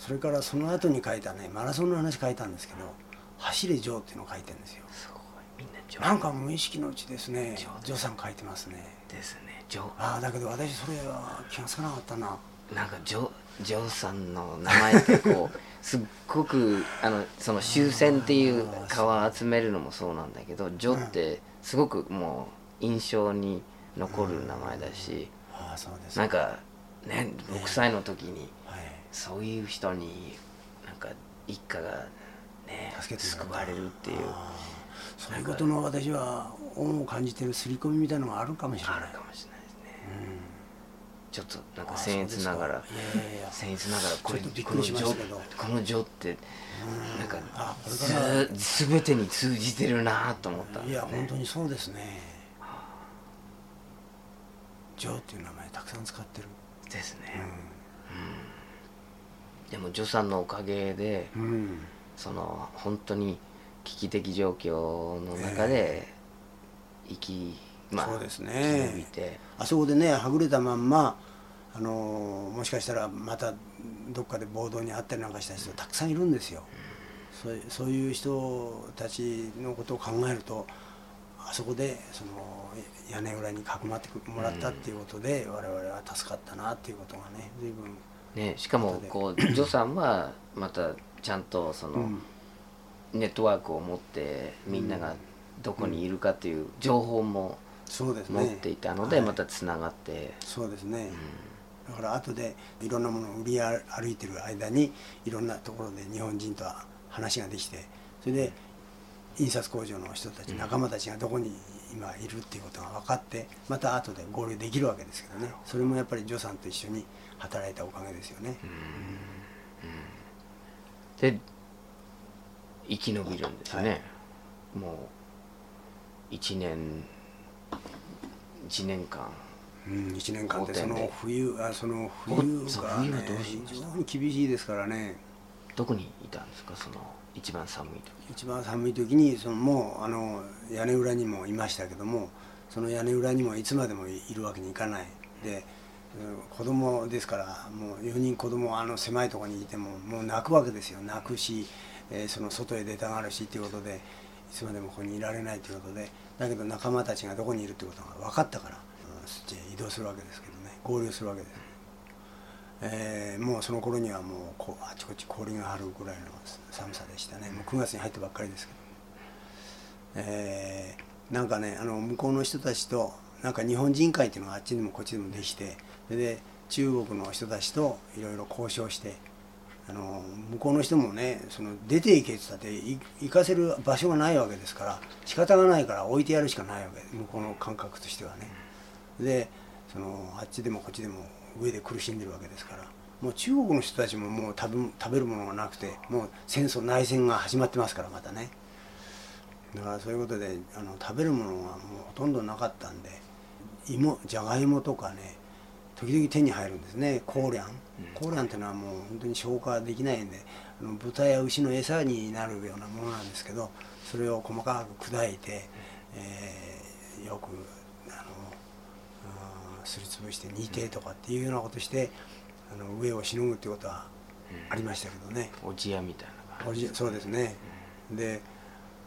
それからその後に書いたねマラソンの話書いたんですけど「走れジョー」っていうのを書いてるんですよ。すごい。みんなジョーなんか無意識のうちですねジョーさん書いてますね。ですねジョああだけど私それは気がつかなかったな。ーなんかジョジョーさんの名前ってこう すっごくあのその終戦っていう皮集めるのもそうなんだけどジョーってすごくもう印象に残る名前だしああそうですなんかね6歳の時にはいそういう人になんか一家がね救われるっていう。そういうことの私は恩を感じてる刷り込みみたいなのがあるかもしれないあるかもしれないですね。ちょっとなんか僭越ながら僭越ながらこれこの序この序ってなんかず全てに通じてるなと思ったんいやですね。本当にそうですね。ジョーっていう名前たくさん使ってる。ですね、でもジョさんのおかげでうん。その本当に危機的状況の中で生き、まあそうですね。生きて。あそこでねはぐれたまんまあのーもしかしたらまたどっかで暴動にあったりなんかした人たくさんいるんですよ、そういうそういう人たちのことを考えるとあそこでその屋根裏にかくまってもらったっていうことで、我々は助かったなっていうことがね随分、ね、しかもこうジョさんはまたちゃんとその、うん。ネットワークを持ってみんながどこにいるかという情報もそうですね。持っていたのではい。またつながって、そうですね、だから後でいろんなものを売り歩いてる間にいろんなところで日本人とは話ができてそれで印刷工場の人たち、仲間たちがどこに今いるっていうことが分かってまた後で合流できるわけですけどね。それもやっぱりジョさんと一緒に働いたおかげですよね、で生き延びるんですよね、もう1年1年間。うん、1年間で。その冬あその冬が、ね非常に厳しいですからね。どこにいたんですか？その一番寒い時。一番寒い時にそのもうあの屋根裏にもいましたけどもその屋根裏にもいつまでもいるわけにいかない。でうん子供ですからもう4人子供あの狭いとこにいてももう泣くわけですよ。泣くし、えーその外へ出たがるしっていうことでいつまでもここにいられないということで。だけど仲間たちがどこにいるってことが分かったから、うん、そっちへ移動するわけですけどね。合流するわけです。えーもうその頃にはもうこうあちこち氷が張るぐらいの寒さでしたね。もう9月に入ったばっかりですけど、えーなんかねあの向こうの人たちとなんか日本人会っていうのがあっちにもこっちでもできてそれで中国の人たちといろいろ交渉してあの向こうの人もねその出て行けって言ったってい行かせる場所がないわけですから仕方がないから置いてやるしかないわけ。向こうの感覚としてはね。でそのあっちでもこっちでも上で苦しんでるわけですから。もう中国の人たちももう食べ食べるものがなくてもう戦争内戦が始まってますからまたね。だからそういうことであの食べるものがもうほとんどなかったんで芋じゃがいもとかね時々手に入るんですね。コーリャン。コーリャンっていうのはもう本当に消化できないんであの豚や牛の餌になるようなものなんですけどそれを細かく砕いて、えーよくすりつぶして煮てとかっていうようなことしてあの上をしのぐっていうことはありましたけどね。おじやみたいな感おじそうですね、で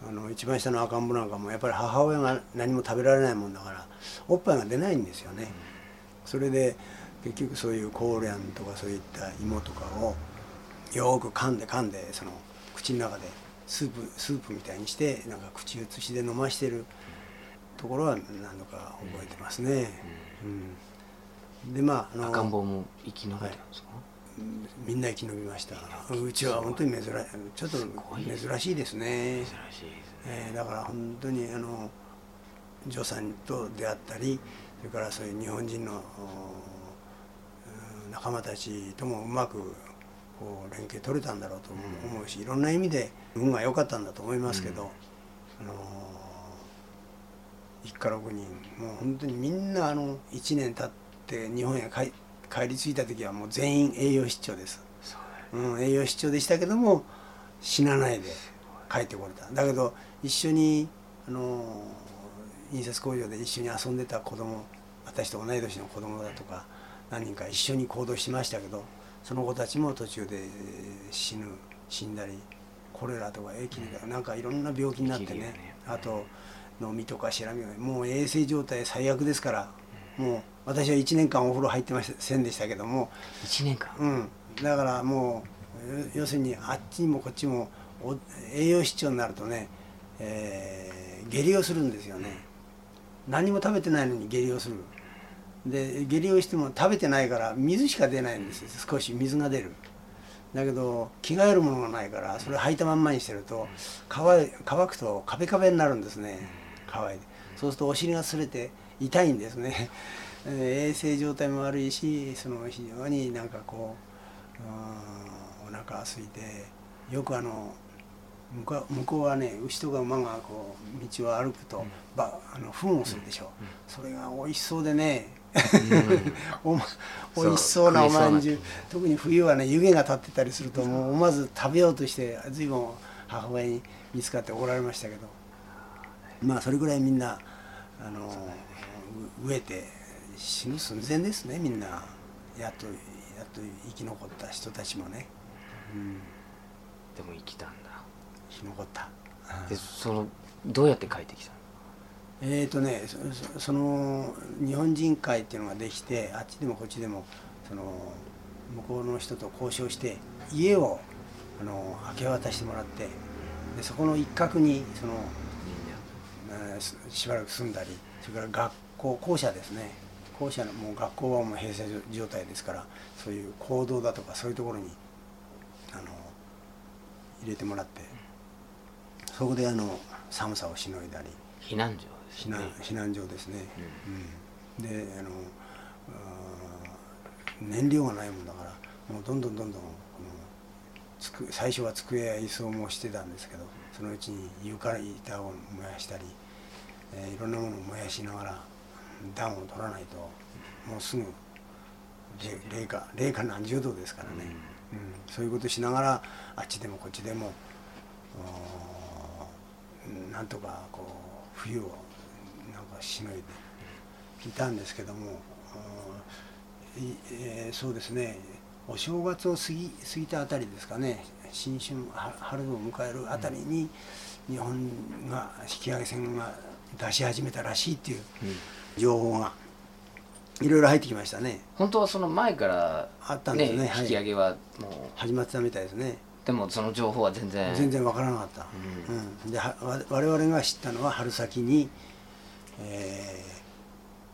あの一番下の赤ん坊なんかもやっぱり母親が何も食べられないもんだからおっぱいが出ないんですよね、それで結局そういうコーリャンとかそういった芋とかをよく噛んで噛んでその口の中でスープスープみたいにしてなんか口移しで飲ましてるところは何度か覚えてますね、うんでまああの赤ん坊も生き延びたんですか、みんな生き延びました。うちは本当に珍しい。ちょっと珍しいですね。珍しいですね。えーだから本当にあのジョさんと出会ったりそれからそういう日本人の仲間たちともうまくこう連携取れたんだろうと思うしいろんな意味で運が良かったんだと思いますけど、あの一家6人。もう本当にみんなあの1年経って日本へ帰帰り着いた時はもう全員栄養失調です。うん、栄養失調でしたけども死なないで帰ってこれた。だけど一緒にあの印刷工場で一緒に遊んでた子供私と同い年の子供だとか何人か一緒に行動しましたけどその子たちも途中で死ぬ死んだりコレラとか疫だかなんかいろんな病気になってね。ね。あと飲みとかシラミがもう衛生状態最悪ですからもう私は1年間お風呂入ってませんでしたけども。1年間？うん、だからもう要要するにあっちにもこっちもお栄養失調になるとね、えー下痢をするんですよね。何も食べてないのに下痢をする。で下痢をしても食べてないから水しか出ないんですよ。少し水が出る。だけど着替えるものがないからそれ履いたまんまにしてると乾い乾くとカペカペになるんですね乾いてそうするとお尻が擦れて痛いんですね。え ー衛生状態も悪いしその非常になんかこううんお腹空いてよくあの向こうはね牛とか馬がこう道を歩くと、ばあの糞をするでしょ、それが美味しそうでね、おま美味しそうなおまんじゅう。特に冬はね湯気が立ってたりするともう思わず食べようとして随分母親に見つかって怒られましたけどまあそれぐらいみんなあのう飢えて死ぬ寸前ですね。みんなやっとやっと生き残った人たちもね、うん、でも生きたんだ。生き残った。でそのどうやって帰ってきたの？えーとね、そそその日本人会っていうのができてあっちでもこっちでもその向こうの人と交渉して家をあの明け渡してもらってでそこの一角にその、しばらく住んだりそれから学校校舎ですね。校舎のもう学校はもう閉鎖状態ですからそういう行動だとかそういうところにあの入れてもらってそこであの寒さをしのいだり。避難所です避難ね避難所ですね、うん。であのあー燃料がないもんだからもうどんどんどんどんこのつく最初は机や椅子をもしてたんですけどそのうちに床板を燃やしたり、えーいろんなものを燃やしながら暖を取らないともうすぐれ零下零下何十度ですからね、うん。そういうことしながらあっちでもこっちでもなんとかこう冬をなんかしのいでいたんですけども、えーそうですね。お正月を過ぎ過ぎたあたりですかね。新春は春を迎えるあたりに日本が引き上げ船が出し始めたらしいっていう情報がいろいろ入ってきましたね。本当はその前からあったんですね。はい。引き上げはもう。始まってたみたいですね。でもその情報は全然。全然わからなかった、うん。で我々が知ったのは春先に、え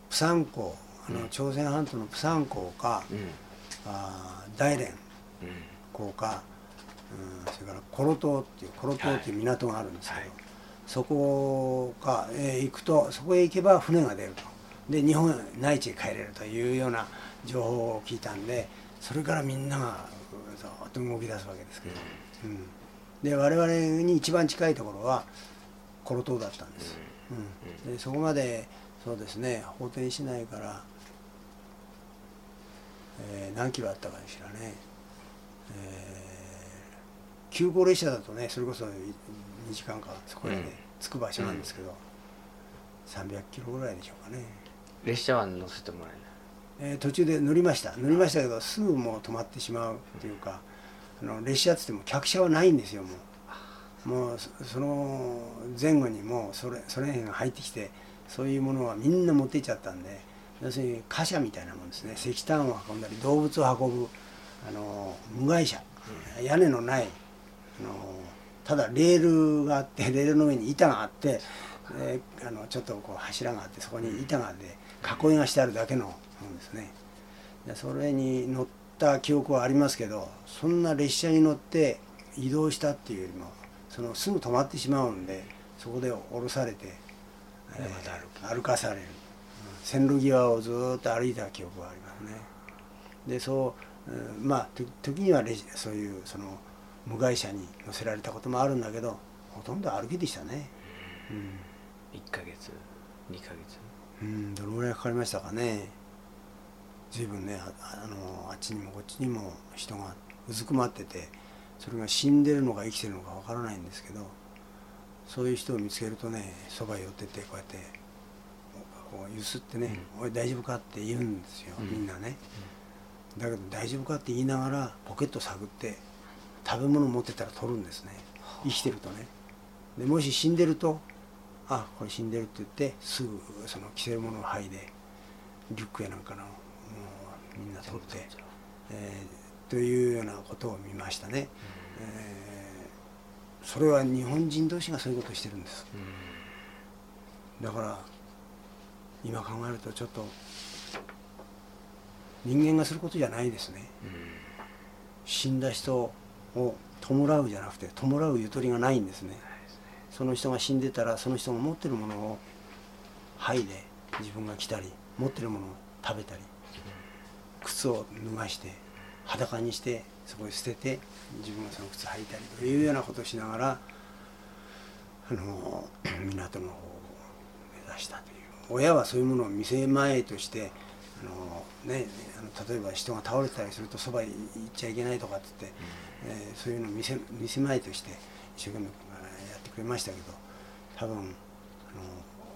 ー、プサン港あの朝鮮半島のプサン港か、うん。あー大連うん。港か、うん、それからコロ島っていうコロ島っていう港があるんですけど、はいそこか、えー行くとそこへ行けば船が出ると。で日本内地へ帰れるというような情報を聞いたんでそれからみんながうんざーっと動き出すわけですけど、うん。で我々に一番近いところはコロ島だったんです、うん。でそこまでそうですね法天市内から、えー何キロあったかしらね、えー急行列車だとねそれこそ2時間かそこへね、うん。着く場所なんですけど、300キロぐらいでしょうかね、列車は乗せてもらえない。えー途中で乗りました。乗りましたけどすぐもう止まってしまうっていうかあの列車っつっても客車はないんですよもう。もうそその前後にもうそれそれ辺が入ってきてそういうものはみんな持っていっちゃったんで要するに貨車みたいなもんですね。石炭を運んだり動物を運ぶあの無害車屋根のないあのただレールがあってレールの上に板があってであのちょっとこう柱があってそこに板があって囲いがしてあるだけのものですね。でそれに乗った記憶はありますけどそんな列車に乗って移動したっていうよりもそのすぐ止まってしまうんでそこで降ろされて、えー。歩かされる、うん線路際をずーっと歩いた記憶がありますね。でそう、うんまあと時にはレジそういうその無害車に乗せられたこともあるんだけどほとんど歩きでしたね。1ヶ月2ヶ月？うん、うん、どのぐらいかかりましたかね。随分ねああのあっちにもこっちにも人がうずくまっててそれが死んでるのか生きてるのかわからないんですけどそういう人を見つけるとねそばへ寄ってってこうやってこうゆすってね「おい大丈夫か?」って言うんですよ、みんなね、だけど大丈夫か？って言いながらポケット探って食べ物持ってたら取るんですね。生きてるとね。でもし死んでると「あこれ死んでる」って言ってすぐその着せるものを剥いでリュックやなんかのもうみんな取って、えーというようなことを見ましたね、えーそれは日本人同士がそういうことをしてるんです。だから今考えるとちょっと人間がすることじゃないですね、死んだ人を弔うじゃなくて弔うゆとりがないんですね。その人が死んでたらその人が持ってるものを剥いで自分が来たり持ってるものを食べたり靴を脱がして裸にしてそこに捨てて自分がその靴履いたりというようなことをしながらあの港の方を目指したという。親はそういうものを見せ前としてあの、ね、あの例えば人が倒れたりするとそばに行っちゃいけないとかって言って、えーそういうのを見せ見せ前として一生懸命やってくれましたけど多分あの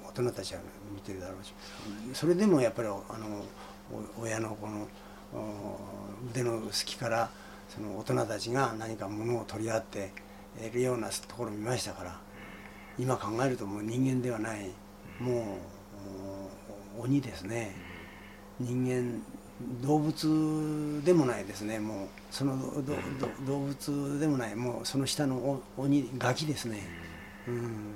大人たちは見てるだろうしそれでもやっぱりあの親のこの腕の隙からその大人たちが何か物を取り合っているようなところを見ましたから今考えるともう人間ではないもう鬼ですね。人間動物でもないですねもう。その動物でもないもうその下のお鬼ガキですね。うん。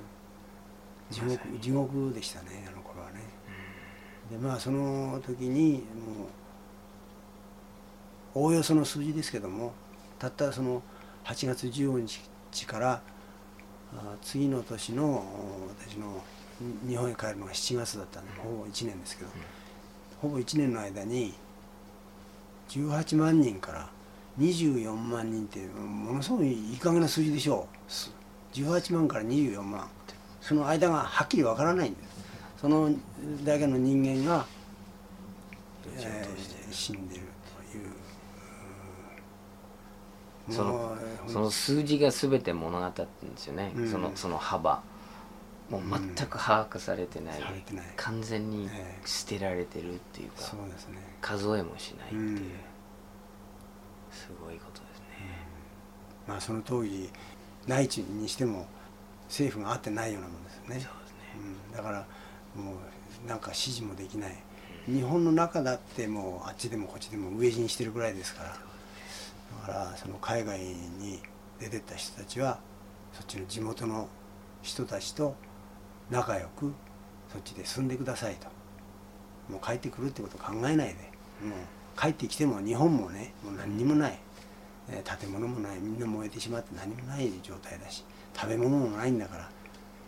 地獄地獄でしたねあの頃はね。でまあその時にもうおおよその数字ですけどもたったその8月15日からあ次の年のお私のに日本へ帰るのが7月だったんでほぼ1年ですけど、ほぼ1年の間に18万人から24万人ってものすごいいい加減な数字でしょう。す18万から24万その間がはっきりわからないんです。そのだけの人間が、えー死んでるという。うんそのその数字が全て物語ってるんですよね、うん。そのその幅。もう全く把握されてない,、されてない。完全にええ。捨てられてるっていうか、そうですね。数えもしないっていう、うんすごいことですね、まあその当時内地にしても政府があってないようなもんですよね。そうですね。うん、だからもうなんか指示もできない。日本の中だってもうあっちでもこっちでも飢え死にしてるぐらいですから。だからその海外に出てった人たちはそっちの地元の人たちと仲良くそっちで住んでくださいと。もう帰ってくるってことを考えないで。もう帰ってきても日本もねもう何にもない、えー建物もない。みんな燃えてしまって何もない状態だし食べ物もないんだから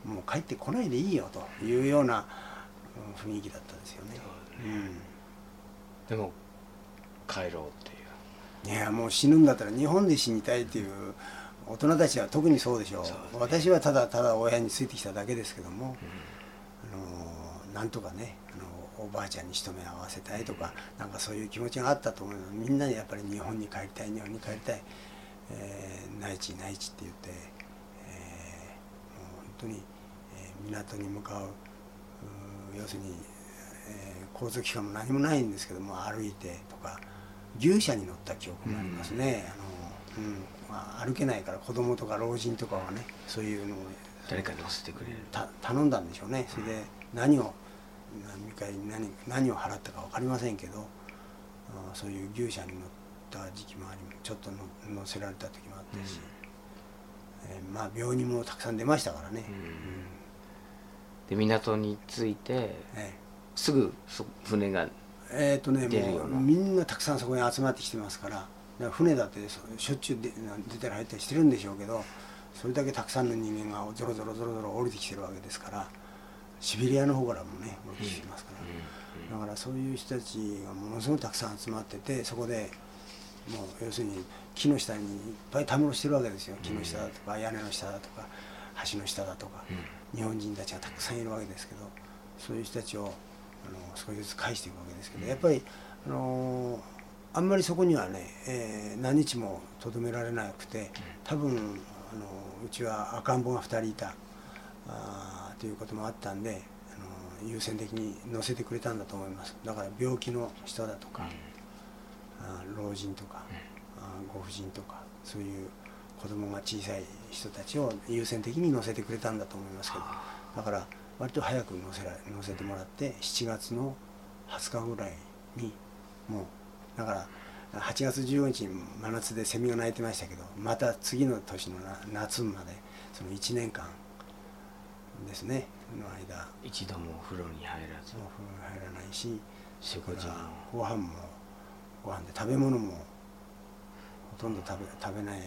もう帰ってこないでいいよというようなうん雰囲気だったんですよね。でも帰ろうっていう。うん、いやもう死ぬんだったら日本で死にたいっていう大人たちは特にそうでしょう。私はただただ親についてきただけですけども、あのなんとかねおばあちゃんに一目合わせたいとかなんかそういう気持ちがあったと思うの。みんなにやっぱり日本に帰りたい日本に帰りたい、えー内地内地って言って、えーもう本当に、えー港に向かううー要するに、えー交通機関も何もないんですけども歩いてとか牛車に乗った記憶がありますね、あのうんまあ、歩けないから子供とか老人とかはねそういうのを誰かに乗せてくれる。た頼んだんでしょうね。それで何を何回何何を払ったか分かりませんけどあそういう牛車に乗った時期もありちょっとの乗せられた時もあったし、えーまあ病人もたくさん出ましたからね、で港に着いてえすぐそ船がええーとねもうみんなたくさんそこに集まってきてますから船だってそしょっちゅうで出たり入ったりしてるんでしょうけどそれだけたくさんの人間がゾロゾロゾロゾロ降りてきてるわけですからシベリアの方からもね降りてきてますから、だからそういう人たちがものすごくたくさん集まっててそこでもう要するに木の下にいっぱいたむろしてるわけですよ。木の下だとか屋根の下だとか橋の下だとか、日本人たちがたくさんいるわけですけどそういう人たちをあの少しずつ返していくわけですけどやっぱりあのあんまりそこにはね、えー何日もとどめられなくて多分あのうちは赤ん坊が2人いた。あーということもあったんであの優先的に乗せてくれたんだと思います。だから病気の人だとか、あー老人とか、あーご婦人とかそういう子供が小さい人たちを優先的に乗せてくれたんだと思いますけどだから割と早く乗せら乗せてもらって7月の20日ぐらいにもうだから8月15日に真夏でセミが鳴いてましたけどまた次の年のな夏までその1年間ですねの間。一度もお風呂に入らず。お風呂に入らないしそれから食事もご飯もご飯で食べ物もほとんど食べ食べない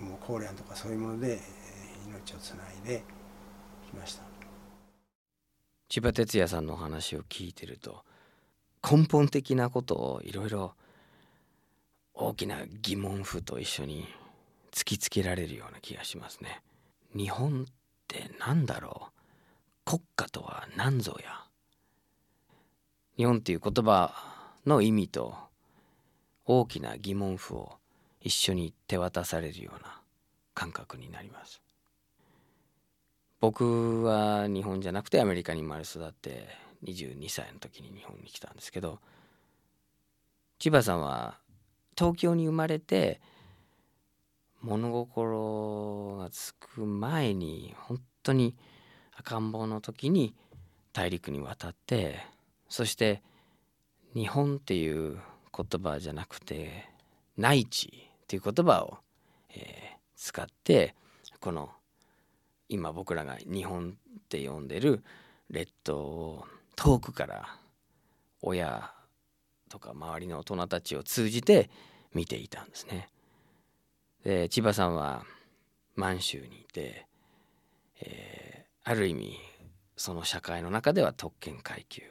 もうコーレアンとかそういうものでえー命をつないできました。千葉哲也さんのお話を聞いてると根本的なことをいろいろ大きな疑問符と一緒に突きつけられるような気がしますね。日本何だろう？国家とは何ぞや？日本っていう言葉の意味と大きな疑問符を一緒に手渡されるような感覚になります。僕は日本じゃなくてアメリカに生まれ育って22歳の時に日本に来たんですけど千葉さんは東京に生まれて物心がつく前に本当に赤ん坊の時に大陸に渡ってそして日本っていう言葉じゃなくて内地っていう言葉を、えー、使ってこの今僕らが日本って呼んでる列島を遠くから親とか周りの大人たちを通じて見ていたんですね。で千葉さんは満州にいて、えー、ある意味その社会の中では特権階級。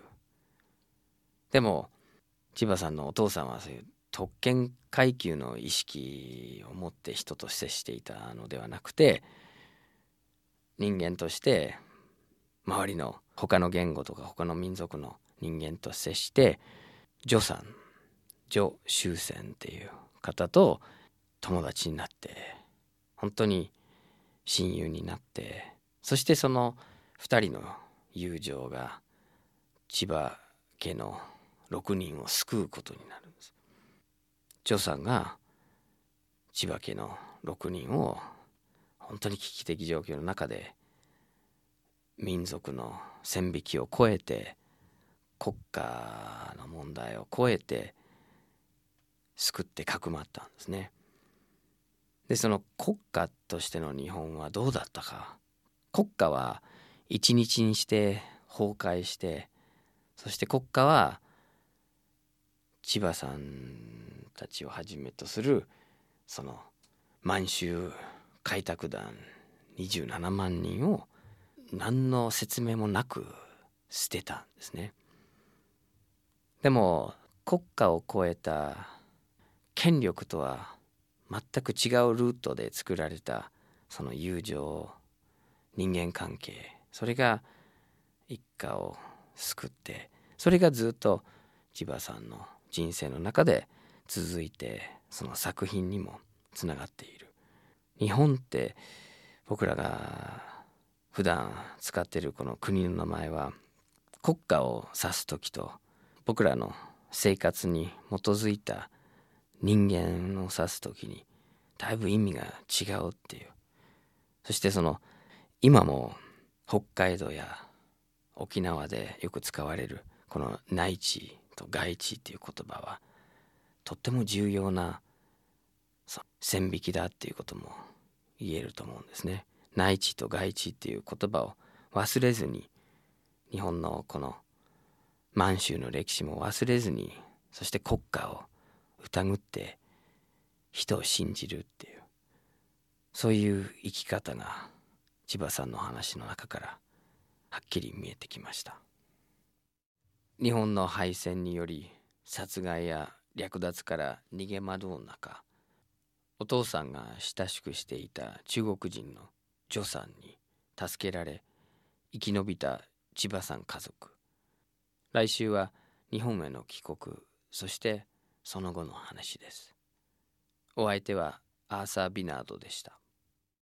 でも千葉さんのお父さんはそういう特権階級の意識を持って人と接していたのではなくて人間として周りの他の言語とか他の民族の人間と接して助さん助終戦っていう方と友達になって本当に親友になってそしてその2人の友情が千葉家の6人を救うことになるんです。張さんが千葉家の6人を本当に危機的状況の中で民族の線引きを超えて国家の問題を超えて救ってかくまったんですね。でその国家としての日本はどうだったか国家は一日にして崩壊してそして国家は千葉さんたちをはじめとするその満州開拓団27万人を何の説明もなく捨てたんですね。でも国家を超えた権力とは全く違うルートで作られたその友情人間関係。それが一家を救ってそれがずっと千葉さんの人生の中で続いてその作品にもつながっている。日本って僕らが普段使っているこの国の名前は国家を指す時と僕らの生活に基づいた人間を指す時にだいぶ意味が違うっていう。そしてその今も北海道や沖縄でよく使われるこの内地と外地っていう言葉はとっても重要な線引きだっていうことも言えると思うんですね。内地と外地っていう言葉を忘れずに日本のこの満州の歴史も忘れずにそして国家を疑って人を信じるっていうそういう生き方が千葉さんの話の中からはっきり見えてきました。日本の敗戦により殺害や略奪から逃げ惑う中お父さんが親しくしていた中国人の助さんに助けられ生き延びた千葉さん家族。来週は日本への帰国そしてその後の話です。お相手はアーサー・ビナードでした。